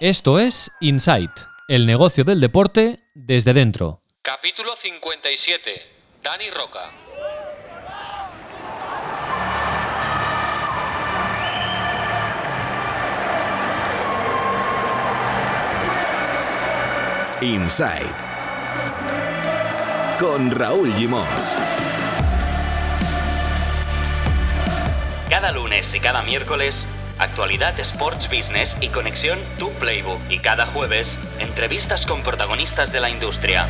Esto es Insight, el negocio del deporte desde dentro. Capítulo 57. Dani Roca. Inside con Raúl Gimos. Cada lunes y cada miércoles, actualidad Sports Business y conexión Tu Playbook. Y cada jueves, entrevistas con protagonistas de la industria.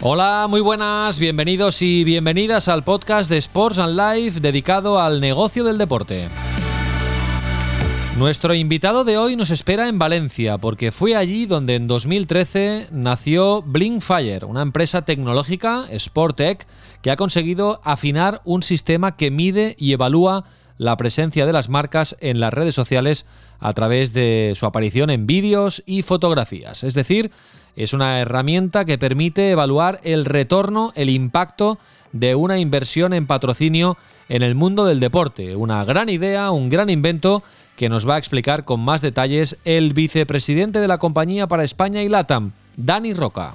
Hola, muy buenas, bienvenidos y bienvenidas al podcast de Sports and Life dedicado al negocio del deporte. Nuestro invitado de hoy nos espera en Valencia porque fue allí donde en 2013 nació Blinkfire, una empresa tecnológica, Sportec, que ha conseguido afinar un sistema que mide y evalúa la presencia de las marcas en las redes sociales a través de su aparición en vídeos y fotografías. Es decir, es una herramienta que permite evaluar el retorno, el impacto de una inversión en patrocinio en el mundo del deporte. Una gran idea, un gran invento que nos va a explicar con más detalles el vicepresidente de la compañía para España y LATAM, Dani Roca.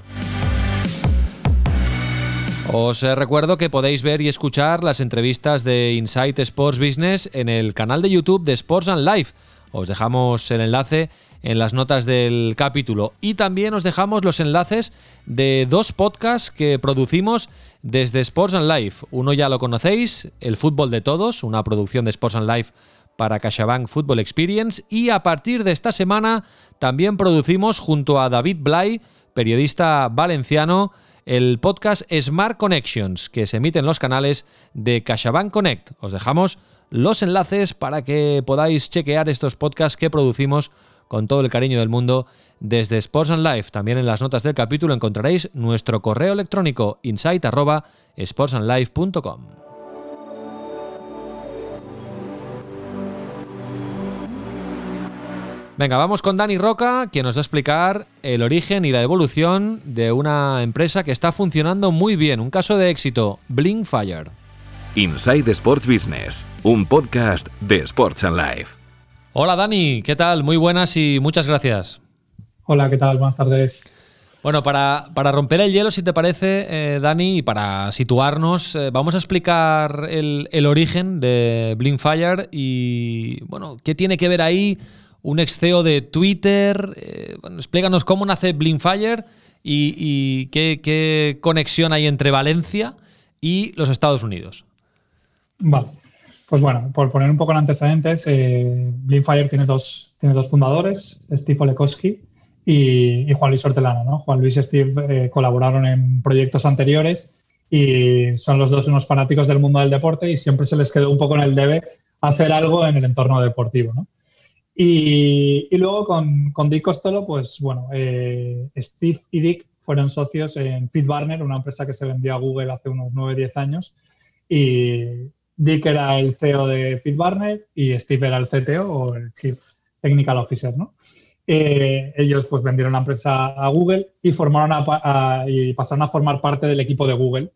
Os eh, recuerdo que podéis ver y escuchar las entrevistas de Insight Sports Business en el canal de YouTube de Sports and Life. Os dejamos el enlace en las notas del capítulo y también os dejamos los enlaces de dos podcasts que producimos desde Sports and Life. Uno ya lo conocéis, El Fútbol de Todos, una producción de Sports and Life para CaixaBank Football Experience y a partir de esta semana también producimos junto a David Blay, periodista valenciano, el podcast Smart Connections, que se emite en los canales de CaixaBank Connect. Os dejamos los enlaces para que podáis chequear estos podcasts que producimos con todo el cariño del mundo desde Sports and Life. También en las notas del capítulo encontraréis nuestro correo electrónico insight@sportsandlife.com. Venga, vamos con Dani Roca, quien nos va a explicar el origen y la evolución de una empresa que está funcionando muy bien, un caso de éxito, Blinkfire. Inside Sports Business, un podcast de Sports and Life. Hola Dani, ¿qué tal? Muy buenas y muchas gracias. Hola, ¿qué tal? Buenas tardes. Bueno, para, para romper el hielo, si te parece, eh, Dani, y para situarnos, eh, vamos a explicar el, el origen de Blinkfire y, bueno, qué tiene que ver ahí un ex CEO de Twitter. Eh, bueno, explícanos cómo nace Blinkfire y, qué, conexión hay entre Valencia y los Estados Unidos. Vale. Pues bueno, por poner un poco en antecedentes, eh, Blinkfire tiene dos, tiene dos fundadores, Steve Olekowski y, y, Juan Luis Hortelano. ¿no? Juan Luis y Steve eh, colaboraron en proyectos anteriores y son los dos unos fanáticos del mundo del deporte y siempre se les quedó un poco en el debe hacer algo en el entorno deportivo. ¿no? Y, y, luego con, con, Dick Costello, pues bueno, eh, Steve y Dick fueron socios en FeedBurner, una empresa que se vendió a Google hace unos 9-10 años. Y Dick era el CEO de FeedBurner y Steve era el CTO o el Chief Technical Officer, ¿no? Eh, ellos pues vendieron la empresa a Google y, formaron a, a, y pasaron a formar parte del equipo de Google.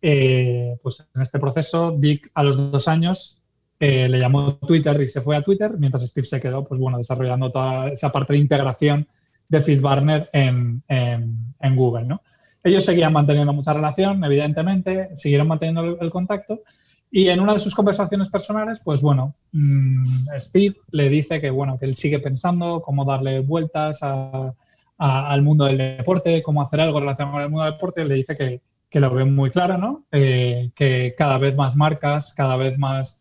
Eh, pues en este proceso, Dick a los dos años eh, le llamó Twitter y se fue a Twitter, mientras Steve se quedó, pues bueno, desarrollando toda esa parte de integración de FeedBurner en, en, en, Google, ¿no? Ellos seguían manteniendo mucha relación, evidentemente, siguieron manteniendo el, contacto y en una de sus conversaciones personales, pues bueno, mmm, Steve le dice que bueno, que él sigue pensando cómo darle vueltas al mundo del deporte, cómo hacer algo relacionado con el mundo del deporte, le dice que, que lo ve muy claro, ¿no? Eh, que cada vez más marcas, cada vez más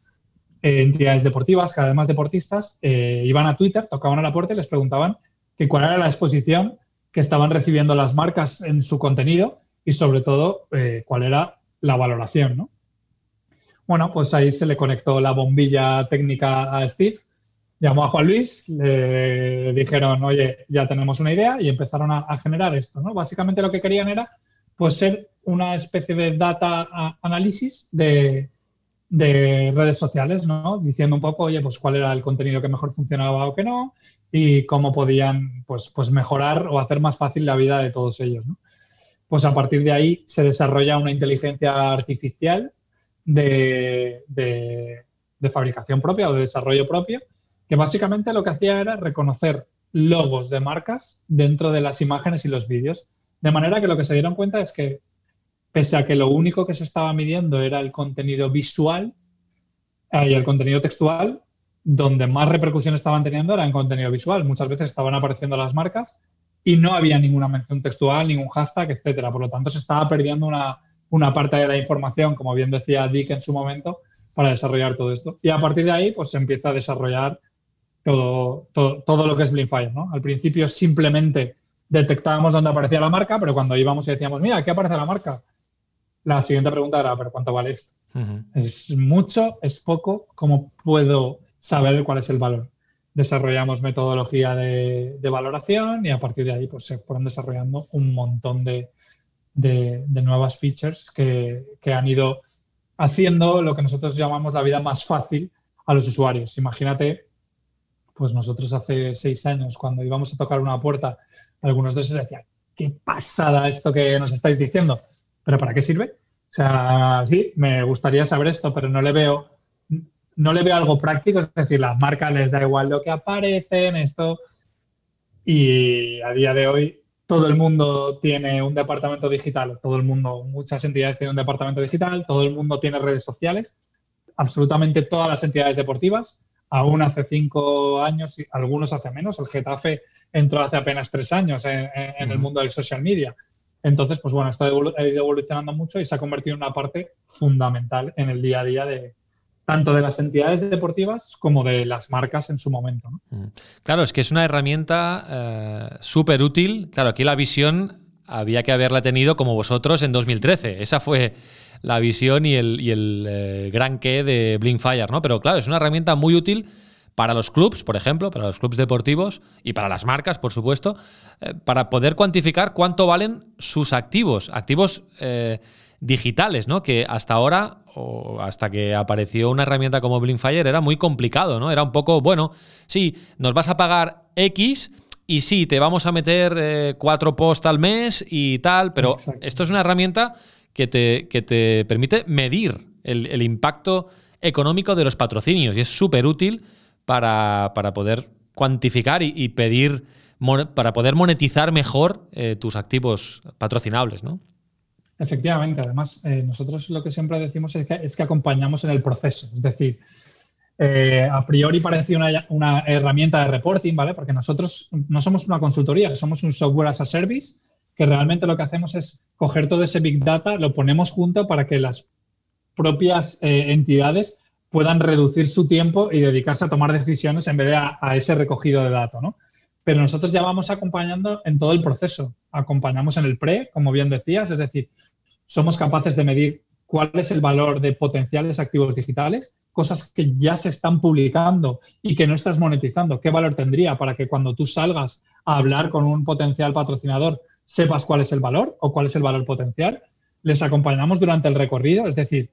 entidades deportivas, cada vez más deportistas, eh, iban a Twitter, tocaban a la puerta y les preguntaban que cuál era la exposición que estaban recibiendo las marcas en su contenido y sobre todo eh, cuál era la valoración, ¿no? Bueno, pues ahí se le conectó la bombilla técnica a Steve, llamó a Juan Luis, le dijeron, oye, ya tenemos una idea y empezaron a, a generar esto, ¿no? Básicamente lo que querían era pues ser una especie de data análisis de, de redes sociales, ¿no? Diciendo un poco, oye, pues cuál era el contenido que mejor funcionaba o que no y cómo podían, pues, pues mejorar o hacer más fácil la vida de todos ellos. Pues a partir de ahí se desarrolla una inteligencia artificial de, de, de fabricación propia o de desarrollo propio que básicamente lo que hacía era reconocer logos de marcas dentro de las imágenes y los vídeos. De manera que lo que se dieron cuenta es que, pese a que lo único que se estaba midiendo era el contenido visual eh, y el contenido textual, donde más repercusión estaban teniendo era en contenido visual. Muchas veces estaban apareciendo las marcas y no había ninguna mención textual, ningún hashtag, etcétera. Por lo tanto, se estaba perdiendo una, una parte de la información, como bien decía Dick en su momento, para desarrollar todo esto. Y a partir de ahí, pues se empieza a desarrollar todo, todo, lo que es Blinkfire. ¿no? Al principio simplemente detectábamos dónde aparecía la marca, pero cuando íbamos y decíamos, mira, aquí aparece la marca, la siguiente pregunta era, ¿pero cuánto vale esto? ¿Es mucho? ¿Es poco? ¿Cómo puedo saber cuál es el valor? Desarrollamos metodología de, valoración y a partir de ahí pues, se fueron desarrollando un montón de, de, nuevas features que, que han ido haciendo lo que nosotros llamamos la vida más fácil a los usuarios. Imagínate pues nosotros hace seis años, cuando íbamos a tocar una puerta, algunos de ellos decían, qué pasada esto que nos estáis diciendo, pero ¿para qué sirve? O sea, sí, me gustaría saber esto, pero no le veo, no le veo algo práctico, es decir, las marcas les da igual lo que aparecen, esto, y a día de hoy todo el mundo tiene un departamento digital, todo el mundo, muchas entidades tienen un departamento digital, todo el mundo tiene redes sociales, absolutamente todas las entidades deportivas, aún hace cinco años, algunos hace menos. El Getafe entró hace apenas tres años en, el mundo del social media. Entonces, pues bueno, esto ha ido evolucionando mucho y se ha convertido en una parte fundamental en el día a día de tanto de las entidades deportivas como de las marcas en su momento. Claro, es que es una herramienta eh, súper útil. Claro, aquí la visión había que haberla tenido como vosotros en 2013. Esa fue la visión y el, eh, gran qué de Blinkfire, ¿no? Pero claro, es una herramienta muy útil para los clubs, por ejemplo, para los clubs deportivos y para las marcas, por supuesto, eh, para poder cuantificar cuánto valen sus activos, activos eh, digitales, ¿no? Que hasta ahora, o hasta que apareció una herramienta como Blinkfire, era muy complicado, ¿no? Era un poco, bueno, sí, nos vas a pagar X y sí, te vamos a meter cuatro posts al mes y tal, pero esto es una herramienta que te, que te permite medir el, impacto económico de los patrocinios y es súper útil para, poder cuantificar y, pedir, para poder monetizar mejor eh, tus activos patrocinables, ¿no? Efectivamente, además, eh, nosotros lo que siempre decimos es que, es que acompañamos en el proceso. Es decir, eh, a priori parece una, una, herramienta de reporting, ¿vale? Porque nosotros no somos una consultoría, somos un software as a service que realmente lo que hacemos es coger todo ese Big Data, lo ponemos junto para que las propias entidades puedan reducir su tiempo y dedicarse a tomar decisiones en vez de a, ese recogido de datos, ¿no? Pero nosotros ya vamos acompañando en todo el proceso. Acompañamos en el pre, como bien decías, es decir, somos capaces de medir cuál es el valor de potenciales activos digitales, cosas que ya se están publicando y que no estás monetizando. ¿Qué valor tendría para que cuando tú salgas a hablar con un potencial patrocinador sepas cuál es el valor o cuál es el valor potencial. Les acompañamos durante el recorrido, es decir,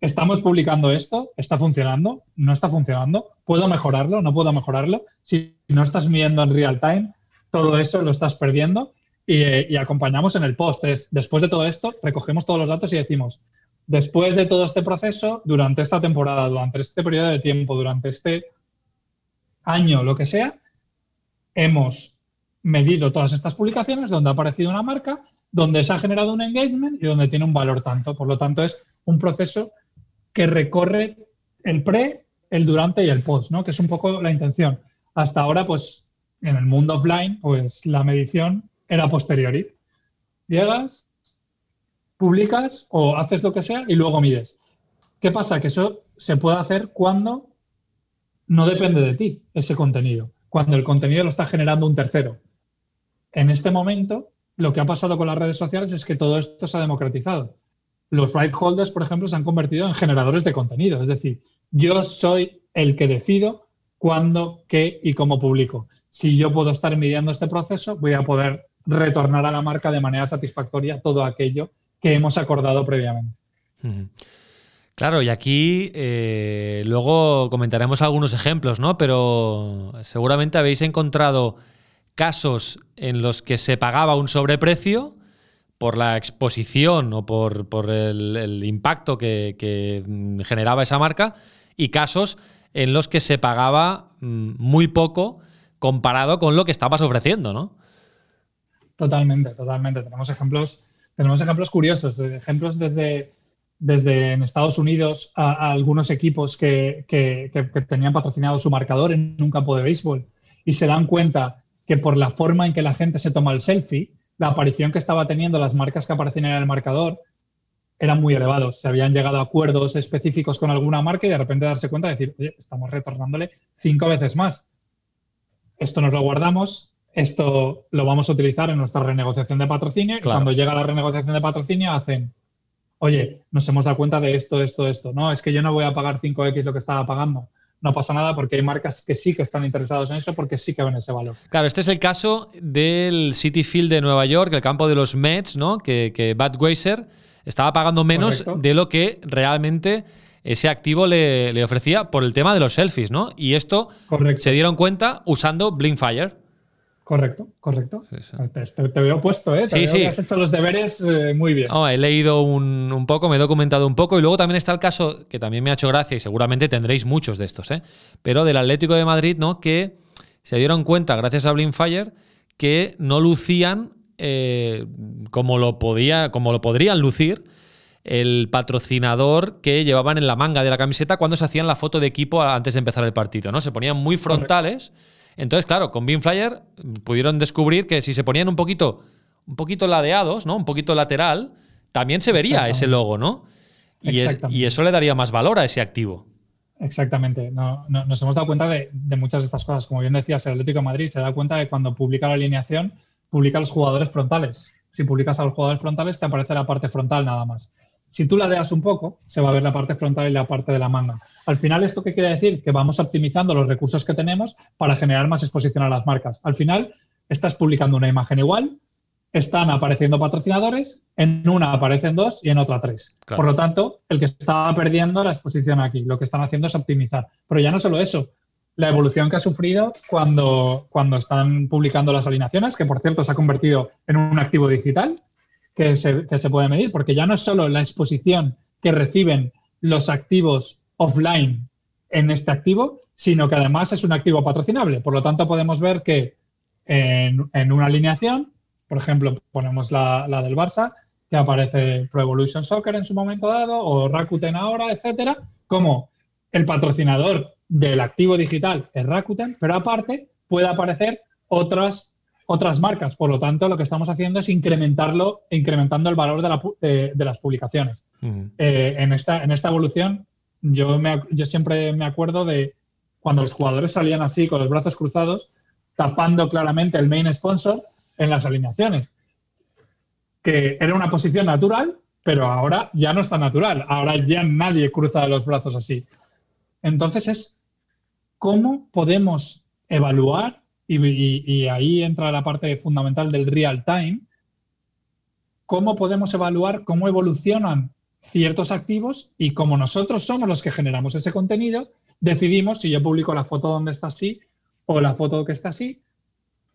estamos publicando esto, está funcionando, no está funcionando, puedo mejorarlo, no puedo mejorarlo. Si no estás midiendo en real time, todo eso lo estás perdiendo y, acompañamos en el post. después de todo esto, recogemos todos los datos y decimos, después de todo este proceso, durante esta temporada, durante este periodo de tiempo, durante este año, lo que sea, hemos medido todas estas publicaciones donde ha aparecido una marca, donde se ha generado un engagement y donde tiene un valor tanto. Por lo tanto, es un proceso que recorre el pre, el durante y el post, ¿no? Que es un poco la intención. Hasta ahora, pues, en el mundo offline, pues la medición era posteriori. Llegas, publicas o haces lo que sea y luego mides. ¿Qué pasa? Que eso se puede hacer cuando no depende de ti ese contenido, cuando el contenido lo está generando un tercero. En este momento, lo que ha pasado con las redes sociales es que todo esto se ha democratizado. Los right holders, por ejemplo, se han convertido en generadores de contenido. Es decir, yo soy el que decido cuándo, qué y cómo publico. Si yo puedo estar midiendo este proceso, voy a poder retornar a la marca de manera satisfactoria todo aquello que hemos acordado previamente. Claro, y aquí eh, luego comentaremos algunos ejemplos, ¿no? Pero seguramente habéis encontrado casos en los que se pagaba un sobreprecio por la exposición o por, el, impacto que, generaba esa marca y casos en los que se pagaba mm, muy poco comparado con lo que estabas ofreciendo, ¿no? Totalmente, totalmente. Tenemos ejemplos, tenemos ejemplos curiosos, ejemplos desde, desde en Estados Unidos a, algunos equipos que, tenían patrocinado su marcador en un campo de béisbol y se dan cuenta que por la forma en que la gente se toma el selfie, la aparición que estaba teniendo las marcas que aparecían en el marcador eran muy elevados. Se habían llegado a acuerdos específicos con alguna marca y de repente darse cuenta de decir, oye, estamos retornándole cinco veces más. Esto nos lo guardamos, esto lo vamos a utilizar en nuestra renegociación de patrocinio y cuando llega la renegociación de patrocinio hacen, oye, nos hemos dado cuenta de esto, esto, esto. No, es que yo no voy a pagar 5X lo que estaba pagando. No pasa nada porque hay marcas que sí que están interesados en eso porque sí que ven ese valor. Claro, este es el caso del City Field de Nueva York, el campo de los Mets, ¿no? Que, que Weiser estaba pagando menos de lo que realmente ese activo le, ofrecía por el tema de los selfies, ¿no? Y esto se dieron cuenta usando Blinkfire. Correcto, correcto. Te, veo puesto, ¿eh? Te sí, sí. has hecho los deberes eh, muy bien. he leído un, poco, me he documentado un poco y luego también está el caso que también me ha hecho gracia y seguramente tendréis muchos de estos, ¿eh? Pero del Atlético de Madrid, ¿no? Que se dieron cuenta, gracias a Blinkfire, que no lucían eh, como, lo podía, como lo podrían lucir el patrocinador que llevaban en la manga de la camiseta cuando se hacían la foto de equipo antes de empezar el partido, ¿no? Se ponían muy frontales. Entonces, claro, con Beamflyer pudieron descubrir que si se ponían un poquito, un poquito ladeados, ¿no? Un poquito lateral, también se vería ese logo, ¿no? Y, eso le daría más valor a ese activo. Exactamente. No, nos hemos dado cuenta de, muchas de estas cosas. Como bien decías, el Atlético de Madrid se da cuenta de cuando publica la alineación, publica los jugadores frontales. Si publicas a los jugadores frontales, te aparece la parte frontal nada más. Si tú ladeas un poco, se va a ver la parte frontal y la parte de la manga. Al final, ¿esto qué quiere decir? Que vamos optimizando los recursos que tenemos para generar más exposición a las marcas. Al final, estás publicando una imagen igual, están apareciendo patrocinadores, en una aparecen dos y en otra tres. Por lo tanto, el que estaba perdiendo la exposición aquí, lo que están haciendo es optimizar. Pero ya no solo eso, la evolución que ha sufrido cuando, cuando están publicando las alineaciones, que por cierto se ha convertido en un activo digital, que se, puede medir, porque ya no es solo la exposición que reciben los activos offline en este activo, sino que además es un activo patrocinable. Por lo tanto, podemos ver que en, una alineación, por ejemplo, ponemos la, del Barça, que aparece Pro Evolution Soccer en su momento dado, o Rakuten ahora, etcétera, como el patrocinador del activo digital es Rakuten, pero aparte puede aparecer otras otras marcas. Por lo tanto, lo que estamos haciendo es incrementarlo, incrementando el valor de, las publicaciones. Eh, en, esta, en esta evolución, yo, yo siempre me acuerdo de cuando los jugadores salían así, con los brazos cruzados, tapando claramente el main sponsor en las alineaciones. Que era una posición natural, pero ahora ya no está natural. Ahora ya nadie cruza los brazos así. Entonces es cómo podemos evaluar y, ahí entra la parte fundamental del real time, cómo podemos evaluar cómo evolucionan ciertos activos y como nosotros somos los que generamos ese contenido, decidimos si yo publico la foto donde está así o la foto que está así,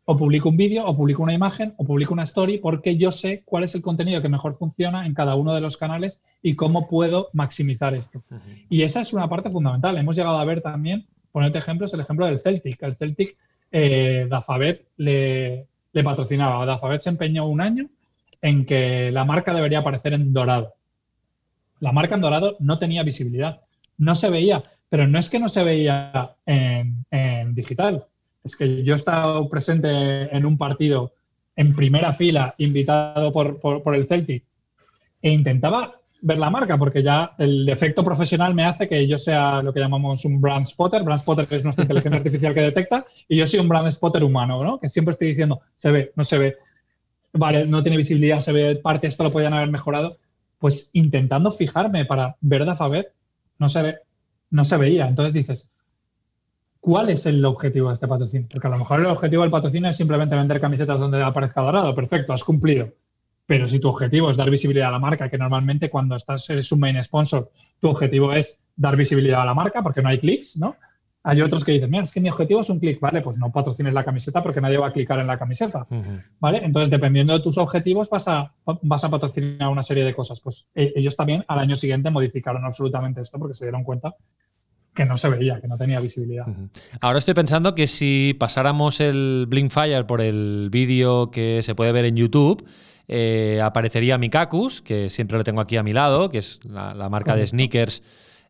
o publico un vídeo, o publico una imagen, o publico una story, porque yo sé cuál es el contenido que mejor funciona en cada uno de los canales y cómo puedo maximizar esto. Y esa es una parte fundamental. Hemos llegado a ver también, ponerte ejemplos, el ejemplo del Celtic. El Celtic eh, Dafabet le, patrocinaba. Dafabet se empeñó un año en que la marca debería aparecer en dorado. La marca en dorado no tenía visibilidad, no se veía, pero no es que no se veía en, digital, es que yo he estado presente en un partido en primera fila, invitado por, por el Celtic, e intentaba ver la marca, porque ya el defecto profesional me hace que yo sea lo que llamamos un brand spotter. Brand spotter es nuestra inteligencia artificial que detecta, y yo soy un brand spotter humano, ¿no? Que siempre estoy diciendo, se ve, no se ve, vale, no tiene visibilidad, se ve parte, esto lo podían haber mejorado. Pues intentando fijarme para ver de Alphabet, no se ve, no se veía. Entonces dices, ¿cuál es el objetivo de este patrocinio? Porque a lo mejor el objetivo del patrocinio es simplemente vender camisetas donde aparezca dorado. Perfecto, has cumplido. Pero si tu objetivo es dar visibilidad a la marca, que normalmente cuando estás eres un main sponsor, tu objetivo es dar visibilidad a la marca porque no hay clics, ¿no? Hay otros que dicen, mira, es que mi objetivo es un clic, ¿vale? Pues no patrocines la camiseta porque nadie va a clicar en la camiseta, ¿vale? Entonces, dependiendo de tus objetivos, vas a, vas a patrocinar una serie de cosas. Pues e, ellos también al año siguiente modificaron absolutamente esto porque se dieron cuenta que no se veía, que no tenía visibilidad. Ahora estoy pensando que si pasáramos el Blinkfire por el vídeo que se puede ver en YouTube, eh, aparecería Mikakus, que siempre lo tengo aquí a mi lado, que es la, marca de sneakers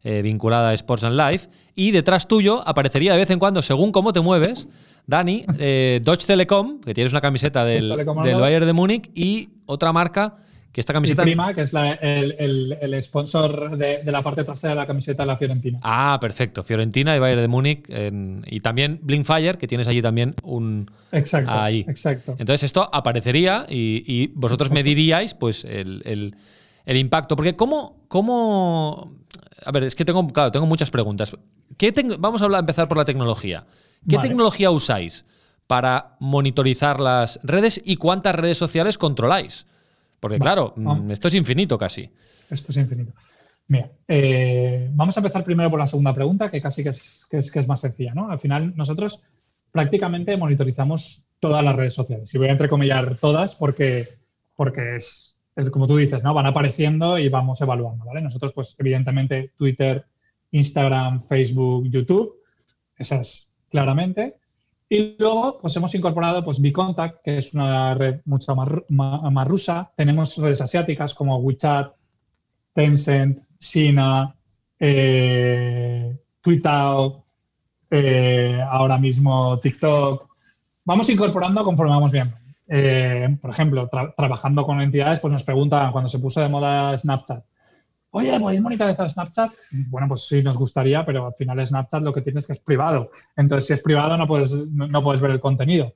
eh, vinculada a Sports and Life, y detrás tuyo aparecería de vez en cuando, según cómo te mueves, Dani, eh, Dodge Telecom, que tienes una camiseta del, del Bayern de Múnich, y otra marca que esta camiseta. prima, que es el, sponsor de, la parte trasera de la camiseta de la Fiorentina. Ah, perfecto. Fiorentina y Bayern de Múnich. y también Blinkfire, que tienes allí también un. Exacto. Ahí. Exacto. Entonces esto aparecería y, vosotros me diríais pues el, impacto. Porque ¿cómo, ¿cómo. A ver, es que tengo, claro, tengo muchas preguntas. ¿Qué Vamos a hablar, empezar por la tecnología. ¿Qué tecnología usáis para monitorizar las redes y cuántas redes sociales controláis? Porque claro, mm, esto es infinito casi. Esto es infinito. Mira, eh, vamos a empezar primero por la segunda pregunta, que casi que es, que es, más sencilla. ¿no? Al final, nosotros prácticamente monitorizamos todas las redes sociales. Y voy a entrecomillar todas porque, porque es, como tú dices, ¿no? Van apareciendo y vamos evaluando, ¿vale? Nosotros, pues, evidentemente, Twitter, Instagram, Facebook, YouTube, esas claramente. Y luego, pues hemos incorporado pues Bicontact, que es una red mucho más, más, rusa. Tenemos redes asiáticas como WeChat, Tencent, Sina, eh, eh, ahora mismo TikTok. Vamos incorporando conforme vamos viendo. Eh, por ejemplo, trabajando con entidades, pues nos preguntan cuando se puso de moda Snapchat oye, ¿podéis monitorizar Snapchat? Bueno, pues sí, nos gustaría, pero al final Snapchat lo que tienes es que es privado. Entonces, si es privado, no puedes, no, puedes ver el contenido.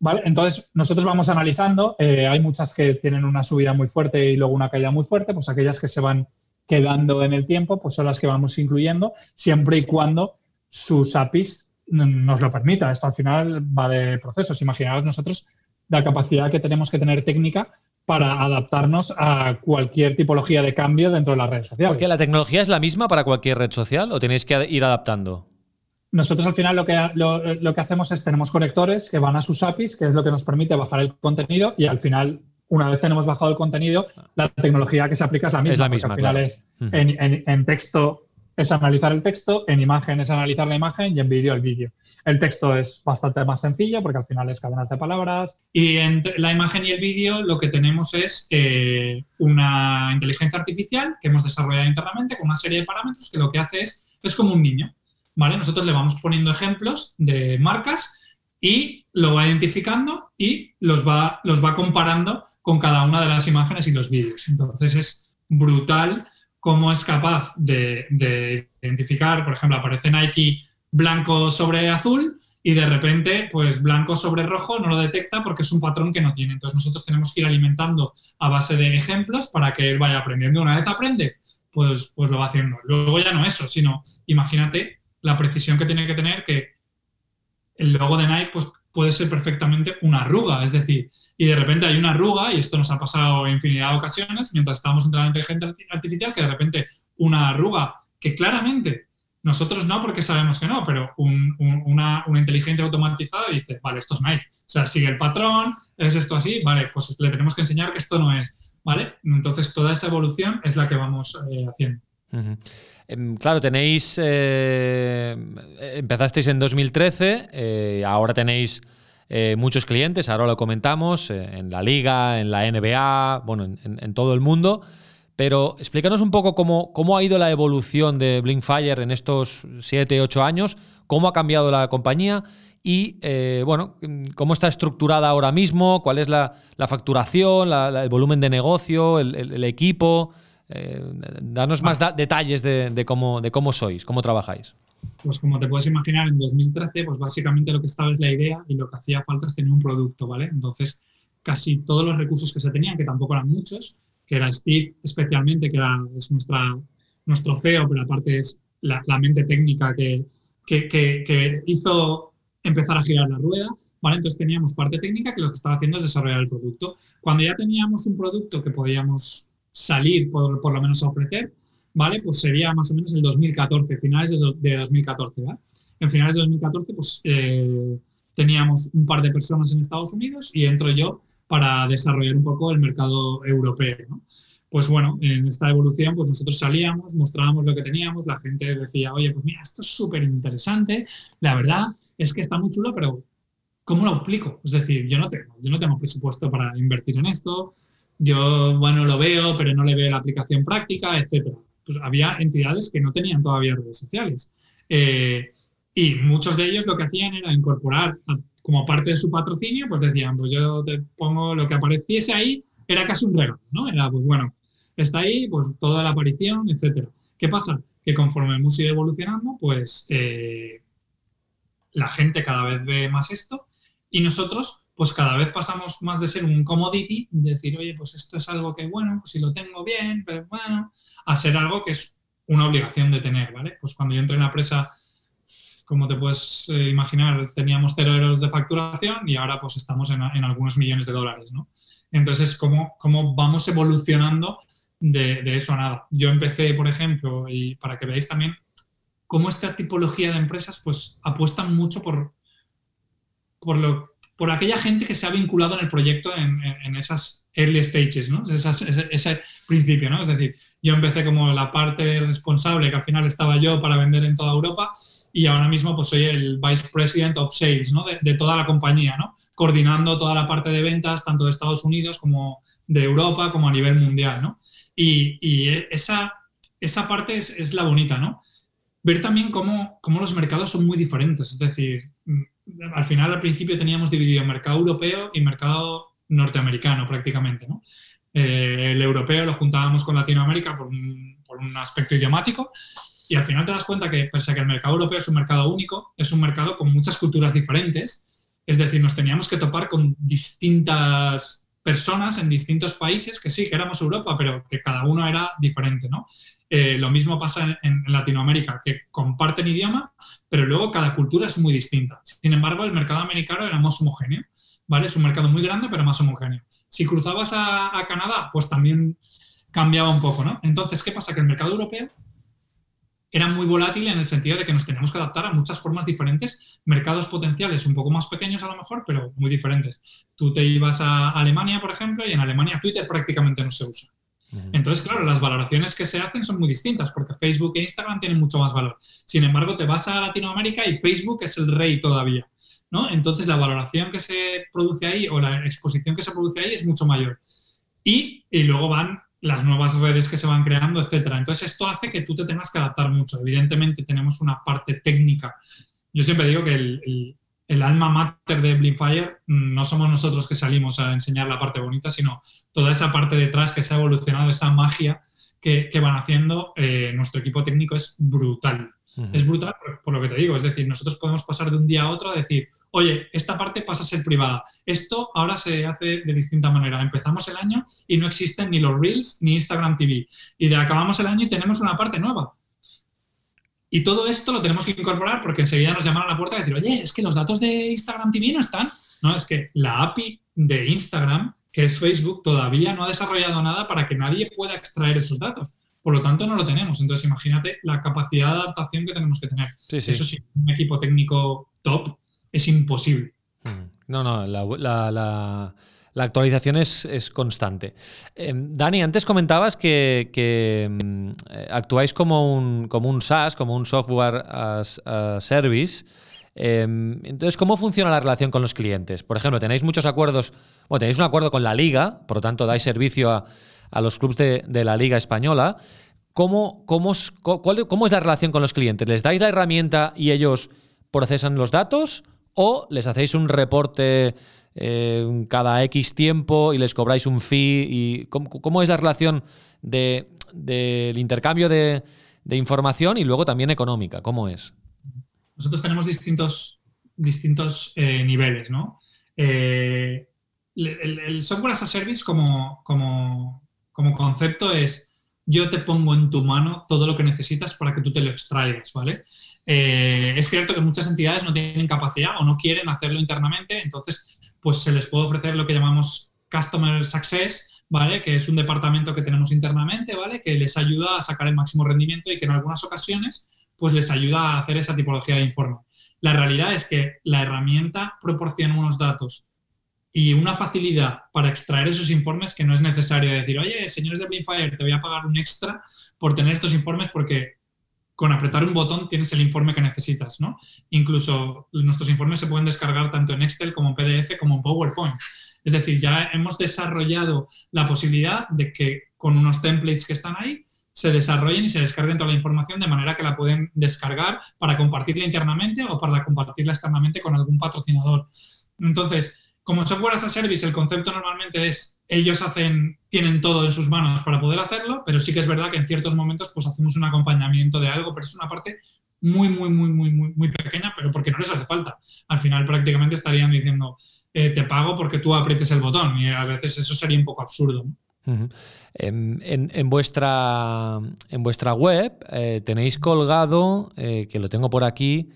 ¿Vale? Entonces, nosotros vamos analizando. Eh, hay muchas que tienen una subida muy fuerte y luego una caída muy fuerte. Pues aquellas que se van quedando en el tiempo, pues son las que vamos incluyendo, siempre y cuando sus APIs nos lo permita. Esto al final va de procesos. Imaginaos nosotros la capacidad que tenemos que tener técnica para adaptarnos a cualquier tipología de cambio dentro de las redes sociales. Porque la tecnología es la misma para cualquier red social o tenéis que ir adaptando. Nosotros al final lo que, lo, que hacemos es tenemos conectores que van a sus APIs, que es lo que nos permite bajar el contenido y al final, una vez tenemos bajado el contenido, la tecnología que se aplica es la misma. Es la misma, al final es en, texto es analizar el texto, en imagen es analizar la imagen y en vídeo el vídeo. El texto es bastante más sencillo porque al final es cadenas de palabras. Y entre la imagen y el vídeo lo que tenemos es eh, una inteligencia artificial que hemos desarrollado internamente con una serie de parámetros que lo que hace es, es como un niño. ¿vale? Nosotros le vamos poniendo ejemplos de marcas y lo va identificando y los va, los va comparando con cada una de las imágenes y los vídeos. Entonces es brutal cómo es capaz de, de identificar, por ejemplo, aparece Nike blanco sobre azul y de repente, pues blanco sobre rojo no lo detecta porque es un patrón que no tiene. Entonces nosotros tenemos que ir alimentando a base de ejemplos para que él vaya aprendiendo. Una vez aprende, pues, pues lo va haciendo. Luego ya no eso, sino imagínate la precisión que tiene que tener que el logo de Nike pues, puede ser perfectamente una arruga, es decir, y de repente hay una arruga, y esto nos ha pasado en infinidad de ocasiones, mientras estábamos entre la inteligencia artificial, que de repente una arruga que claramente nosotros no, porque sabemos que no, pero una, inteligencia automatizada dice, vale, esto es Nike. O sea, sigue el patrón, es esto así, vale, pues le tenemos que enseñar que esto no es, ¿vale? Entonces, toda esa evolución es la que vamos eh, haciendo. Em, claro, tenéis, eh, empezasteis en 2013, eh, ahora tenéis muchos clientes, ahora lo comentamos, en la liga, en la NBA, bueno, en todo el mundo. Pero explícanos un poco cómo, cómo ha ido la evolución de Blinkfire en estos 7, 8 años, cómo ha cambiado la compañía y, eh, bueno, cómo está estructurada ahora mismo, cuál es la, facturación, el volumen de negocio, el, equipo. Eh, danos más detalles de, cómo, de cómo sois, cómo trabajáis. Pues como te puedes imaginar, en 2013, pues básicamente lo que estaba es la idea y lo que hacía falta es tener un producto, ¿vale? Entonces, casi todos los recursos que se tenían, que tampoco eran muchos, que era Steve especialmente, que es nuestra, nuestro CEO, pero aparte es la, mente técnica que, que, hizo empezar a girar la rueda. ¿vale? Entonces teníamos parte técnica que lo que estaba haciendo es desarrollar el producto. Cuando ya teníamos un producto que podíamos salir, por, por lo menos a ofrecer, ¿vale? Pues sería más o menos el 2014, finales de, 2014, En finales de 2014, pues eh, teníamos un par de personas en Estados Unidos y entro yo para desarrollar un poco el mercado europeo. pues bueno, en esta evolución, pues nosotros salíamos, mostrábamos lo que teníamos, la gente decía, oye, pues mira, esto es súper interesante, la verdad es que está muy chulo, pero ¿cómo lo aplico? Es decir, yo no tengo, yo no tengo presupuesto para invertir en esto, yo, bueno, lo veo, pero no le veo la aplicación práctica, etcétera. Pues había entidades que no tenían todavía redes sociales. Eh, y muchos de ellos lo que hacían era incorporar como parte de su patrocinio, pues decían, pues yo te pongo lo que apareciese ahí, era casi un regalo, ¿no? Era, pues bueno, está ahí, pues toda la aparición, etcétera. ¿Qué pasa? Que conforme hemos ido evolucionando, pues eh, la gente cada vez ve más esto y nosotros pues cada vez pasamos más de ser un commodity, decir, oye, pues esto es algo que, bueno, pues si lo tengo bien, pero bueno, a ser algo que es una obligación de tener, ¿vale? Pues cuando yo entré en la presa, como te puedes eh, imaginar, teníamos cero euros de facturación y ahora pues estamos en, algunos millones de dólares, ¿no? Entonces, ¿cómo, cómo vamos evolucionando de, eso a nada? Yo empecé, por ejemplo, y para que veáis también cómo esta tipología de empresas pues apuestan mucho por, por lo por aquella gente que se ha vinculado en el proyecto en, esas early stages, ¿no? ese, principio, ¿no? Es decir, yo empecé como la parte responsable, que al final estaba yo para vender en toda Europa, y ahora mismo pues soy el Vice President of Sales, ¿no? De, toda la compañía, ¿no? Coordinando toda la parte de ventas, tanto de Estados Unidos como de Europa, como a nivel mundial, ¿no? Y, esa, esa parte es, es, la bonita, ¿no? Ver también cómo, cómo los mercados son muy diferentes, es decir, al final al principio teníamos dividido mercado europeo y mercado norteamericano prácticamente. ¿no? Eh, el europeo lo juntábamos con Latinoamérica por un, aspecto idiomático y al final te das cuenta que pese que el mercado europeo es un mercado único, es un mercado con muchas culturas diferentes. Es decir, nos teníamos que topar con distintas personas en distintos países que sí, que éramos Europa, pero que cada uno era diferente, ¿no? Eh, lo mismo pasa en, Latinoamérica, que comparten idioma, pero luego cada cultura es muy distinta. Sin embargo, el mercado americano era más homogéneo, ¿vale? Es un mercado muy grande, pero más homogéneo. Si cruzabas a, Canadá, pues también cambiaba un poco, ¿no? Entonces, ¿qué pasa? Que el mercado europeo era muy volátil en el sentido de que nos teníamos que adaptar a muchas formas diferentes, mercados potenciales un poco más pequeños a lo mejor, pero muy diferentes. Tú te ibas a Alemania, por ejemplo, y en Alemania Twitter prácticamente no se usa. Entonces, claro, las valoraciones que se hacen son muy distintas porque Facebook e Instagram tienen mucho más valor. Sin embargo, te vas a Latinoamérica y Facebook es el rey todavía. ¿no? Entonces, la valoración que se produce ahí o la exposición que se produce ahí es mucho mayor. Y, luego van las nuevas redes que se van creando, etcétera. Entonces, esto hace que tú te tengas que adaptar mucho. Evidentemente, tenemos una parte técnica. Yo siempre digo que el alma mater de Blinkfire mm, no somos nosotros que salimos a enseñar la parte bonita, sino toda esa parte detrás que se ha evolucionado, esa magia que, van haciendo, eh, nuestro equipo técnico es brutal. Es brutal por, lo que te digo, es decir, nosotros podemos pasar de un día a otro a decir, oye, esta parte pasa a ser privada, esto ahora se hace de distinta manera. Empezamos el año y no existen ni los Reels ni Instagram TV. Y de acabamos el año y tenemos una parte nueva. Y todo esto lo tenemos que incorporar porque enseguida nos llaman a la puerta y decir, oye, es que los datos de Instagram TV no están. No, es que la API de Instagram, que es Facebook, todavía no ha desarrollado nada para que nadie pueda extraer esos datos. Por lo tanto, no lo tenemos. Entonces, imagínate la capacidad de adaptación que tenemos que tener. Eso sí, un equipo técnico top es imposible. Mm. No, no, la la actualización es, constante. Em, Dani, antes comentabas que, mm, eh, actuáis como un, como un SaaS, como un software as a service. Em, entonces, ¿cómo funciona la relación con los clientes? Por ejemplo, tenéis muchos acuerdos, bueno, tenéis un acuerdo con la liga, por lo tanto, dais servicio a, los clubes de, la liga española. ¿Cómo, cómo, ¿Cómo es la relación con los clientes? ¿Les dais la herramienta y ellos procesan los datos? ¿O les hacéis un reporte eh, cada X tiempo y les cobráis un fee? Y ¿Cómo, es la relación del intercambio de, información y luego también económica? ¿Cómo es? Nosotros tenemos distintos, distintos eh, niveles, ¿no? Eh, el, software as a service como, como, como concepto es yo te pongo en tu mano todo lo que necesitas para que tú te lo extraigas, ¿vale? es cierto que muchas entidades no tienen capacidad o no quieren hacerlo internamente, entonces pues se les puede ofrecer lo que llamamos Customer Success, ¿vale? Que es un departamento que tenemos internamente, ¿vale? Que les ayuda a sacar el máximo rendimiento y que en algunas ocasiones, pues les ayuda a hacer esa tipología de informe. La realidad es que la herramienta proporciona unos datos y una facilidad para extraer esos informes que no es necesario decir, oye, señores de Blinkfire, te voy a pagar un extra por tener estos informes porque con apretar un botón tienes el informe que necesitas, ¿no? Incluso nuestros informes se pueden descargar tanto en Excel como en PDF como en PowerPoint. Es decir, ya hemos desarrollado la posibilidad de que con unos templates que están ahí se desarrollen y se descarguen toda la información de manera que la pueden descargar para compartirla internamente o para compartirla externamente con algún patrocinador. Entonces, como software as a service, el concepto normalmente es ellos hacen, tienen todo en sus manos para poder hacerlo, pero sí que es verdad que en ciertos momentos pues hacemos un acompañamiento de algo, pero es una parte muy, muy, muy, muy, muy, muy pequeña, pero porque no les hace falta. Al final prácticamente estarían diciendo, eh, te pago porque tú aprietes el botón y a veces eso sería un poco absurdo. en, vuestra, en vuestra web eh, tenéis colgado, eh, que lo tengo por aquí,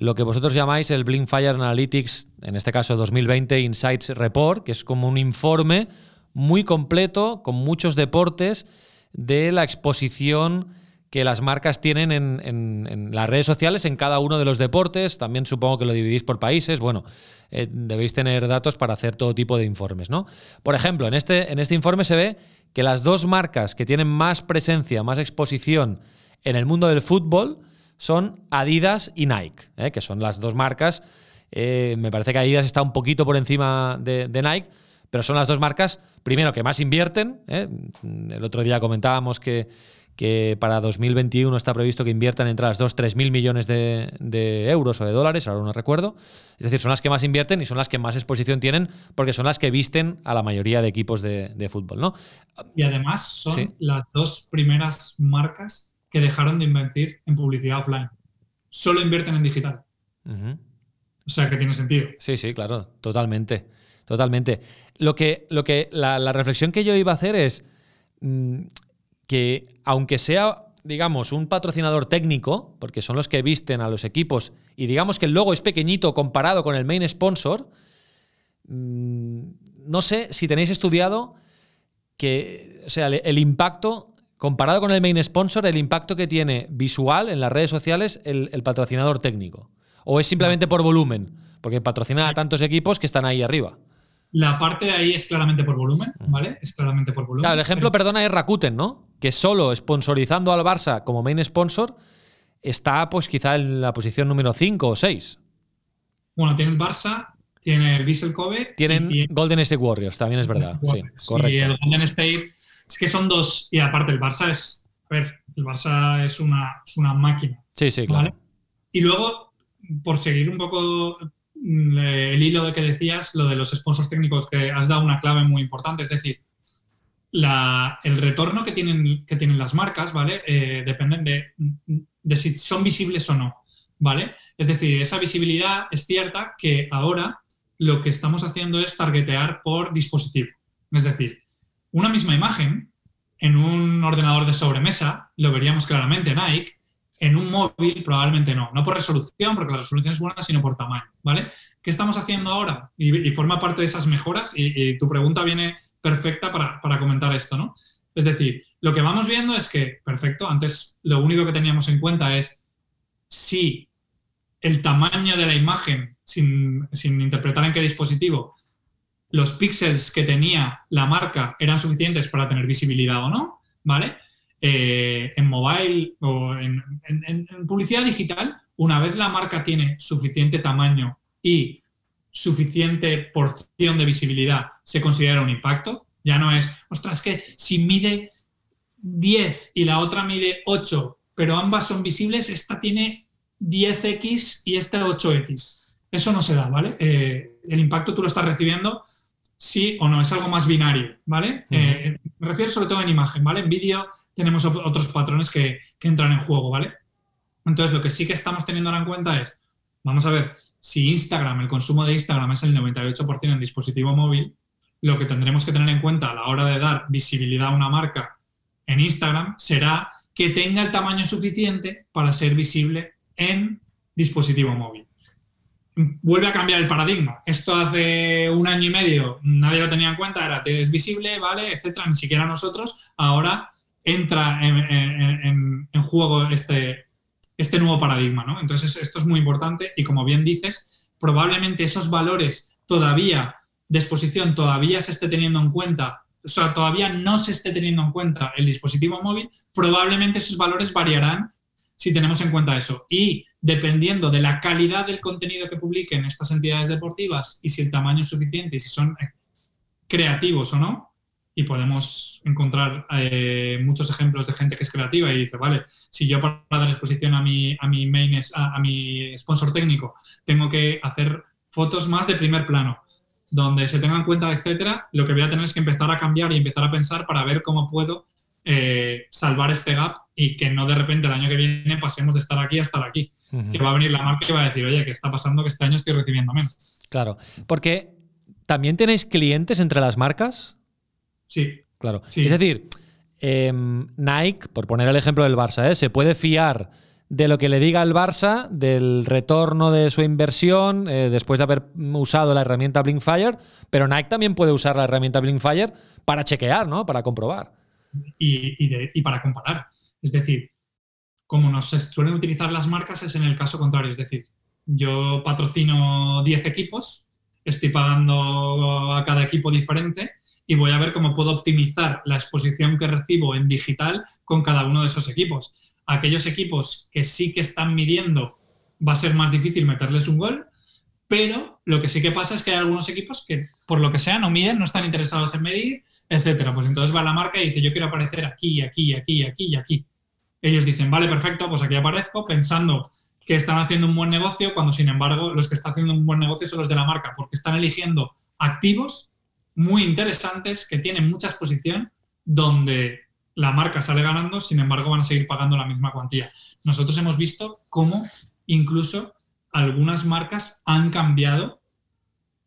lo que vosotros llamáis el Blinkfire Analytics, en este caso 2020 Insights Report, que es como un informe muy completo con muchos deportes de la exposición que las marcas tienen en, las redes sociales en cada uno de los deportes. También supongo que lo dividís por países. Bueno, eh, debéis tener datos para hacer todo tipo de informes, ¿no? Por ejemplo, en este, en este informe se ve que las dos marcas que tienen más presencia, más exposición en el mundo del fútbol son Adidas y Nike, ¿eh? que son las dos marcas. Eh, me parece que Adidas está un poquito por encima de, Nike, pero son las dos marcas, primero, que más invierten. ¿eh? El otro día comentábamos que, que, para 2021 está previsto que inviertan entre las 2-3 mil millones de, euros o de dólares, ahora no recuerdo. Es decir, son las que más invierten y son las que más exposición tienen porque son las que visten a la mayoría de equipos de, fútbol. ¿no? Y además son las dos primeras marcas que dejaron de invertir en publicidad offline. Solo invierten en digital. O sea que tiene sentido. Sí, sí, claro, totalmente. Totalmente. Lo que, lo que, la, reflexión que yo iba a hacer es mm, que, aunque sea, digamos, un patrocinador técnico, porque son los que visten a los equipos, y digamos que el logo es pequeñito comparado con el main sponsor, mm, no sé si tenéis estudiado que, o sea, el impacto comparado con el main sponsor, el impacto que tiene visual en las redes sociales el, patrocinador técnico? ¿O es simplemente por volumen? Porque patrocina a tantos equipos que están ahí arriba. La parte de ahí es claramente por volumen, ¿vale? Es claramente por volumen. Claro, el ejemplo, perdona, es Rakuten, ¿no? Que solo sponsorizando al Barça como main sponsor está, pues quizá en la posición número 5 o 6. Bueno, tiene el Barça, tiene el Kobe. Tienen Golden State Warriors, también es verdad. Sí, correcto. Y el Golden State es que son dos, y aparte el Barça es, a ver, el Barça es una, una máquina. Sí, sí, claro. Y luego, por seguir un poco mm, el hilo de que decías, lo de los sponsors técnicos, que has dado una clave muy importante, es decir, el retorno que tienen, que tienen las marcas, ¿vale? Eh, dependen de, de si son visibles o no, ¿vale? Es decir, esa visibilidad es cierta que ahora lo que estamos haciendo es targetear por dispositivo. Es decir, una misma imagen en un ordenador de sobremesa lo veríamos claramente Nike, en un móvil probablemente no, no por resolución, porque la resolución es buena, sino por tamaño, ¿vale? ¿Qué estamos haciendo ahora? Y, forma parte de esas mejoras y, tu pregunta viene perfecta para, para, comentar esto, ¿no? Es decir, lo que vamos viendo es que, perfecto, antes lo único que teníamos en cuenta es si el tamaño de la imagen, sin, sin interpretar en qué dispositivo, los píxeles que tenía la marca eran suficientes para tener visibilidad o no, ¿vale? Eh, en mobile o en, publicidad digital, una vez la marca tiene suficiente tamaño y suficiente porción de visibilidad, se considera un impacto. Ya no es, ostras, que si mide 10 y la otra mide 8, pero ambas son visibles, esta tiene 10x y esta 8x. Eso no se da, ¿vale? Eh, el impacto tú lo estás recibiendo sí o no, es algo más binario, ¿vale? Eh, me refiero sobre todo en imagen, ¿vale? En vídeo tenemos otros patrones que, entran en juego, ¿vale? Entonces, lo que sí que estamos teniendo ahora en cuenta es, vamos a ver, si Instagram, el consumo de Instagram es el 98% en dispositivo móvil, lo que tendremos que tener en cuenta a la hora de dar visibilidad a una marca en Instagram será que tenga el tamaño suficiente para ser visible en dispositivo móvil vuelve a cambiar el paradigma. Esto hace un año y medio nadie lo tenía en cuenta, era es visible, ¿vale? Etcétera, ni siquiera nosotros. Ahora entra en, juego este, este nuevo paradigma, ¿no? Entonces, esto es muy importante y como bien dices, probablemente esos valores todavía de exposición todavía se esté teniendo en cuenta, o sea, todavía no se esté teniendo en cuenta el dispositivo móvil, probablemente esos valores variarán si tenemos en cuenta eso. Y dependiendo de la calidad del contenido que publiquen estas entidades deportivas y si el tamaño es suficiente y si son eh, creativos o no, y podemos encontrar eh, muchos ejemplos de gente que es creativa y dice, vale, si yo para dar exposición a mi, a mi main, a, mi sponsor técnico, tengo que hacer fotos más de primer plano, donde se tengan en cuenta, etcétera, lo que voy a tener es que empezar a cambiar y empezar a pensar para ver cómo puedo eh, salvar este gap y que no de repente el año que viene pasemos de estar aquí a estar aquí. Que va a venir la marca y va a decir, oye, ¿qué está pasando que este año estoy recibiendo menos? Claro, porque también tenéis clientes entre las marcas. Sí. Claro. Sí. Es decir, em, Nike, por poner el ejemplo del Barça, ¿eh? se puede fiar de lo que le diga el Barça, del retorno de su inversión eh, después de haber usado la herramienta Blinkfire, pero Nike también puede usar la herramienta Blinkfire para chequear, ¿no? Para comprobar. Y, para comparar. Es decir, como nos suelen utilizar las marcas es en el caso contrario. Es decir, yo patrocino 10 equipos, estoy pagando a cada equipo diferente y voy a ver cómo puedo optimizar la exposición que recibo en digital con cada uno de esos equipos. Aquellos equipos que sí que están midiendo va a ser más difícil meterles un gol, pero lo que sí que pasa es que hay algunos equipos que, por lo que sea, no miden, no están interesados en medir, etcétera. Pues entonces va la marca y dice, yo quiero aparecer aquí, aquí, aquí, aquí y aquí. Ellos dicen, vale, perfecto, pues aquí aparezco, pensando que están haciendo un buen negocio, cuando sin embargo los que están haciendo un buen negocio son los de la marca, porque están eligiendo activos muy interesantes que tienen mucha exposición, donde la marca sale ganando, sin embargo van a seguir pagando la misma cuantía. Nosotros hemos visto cómo incluso algunas marcas han cambiado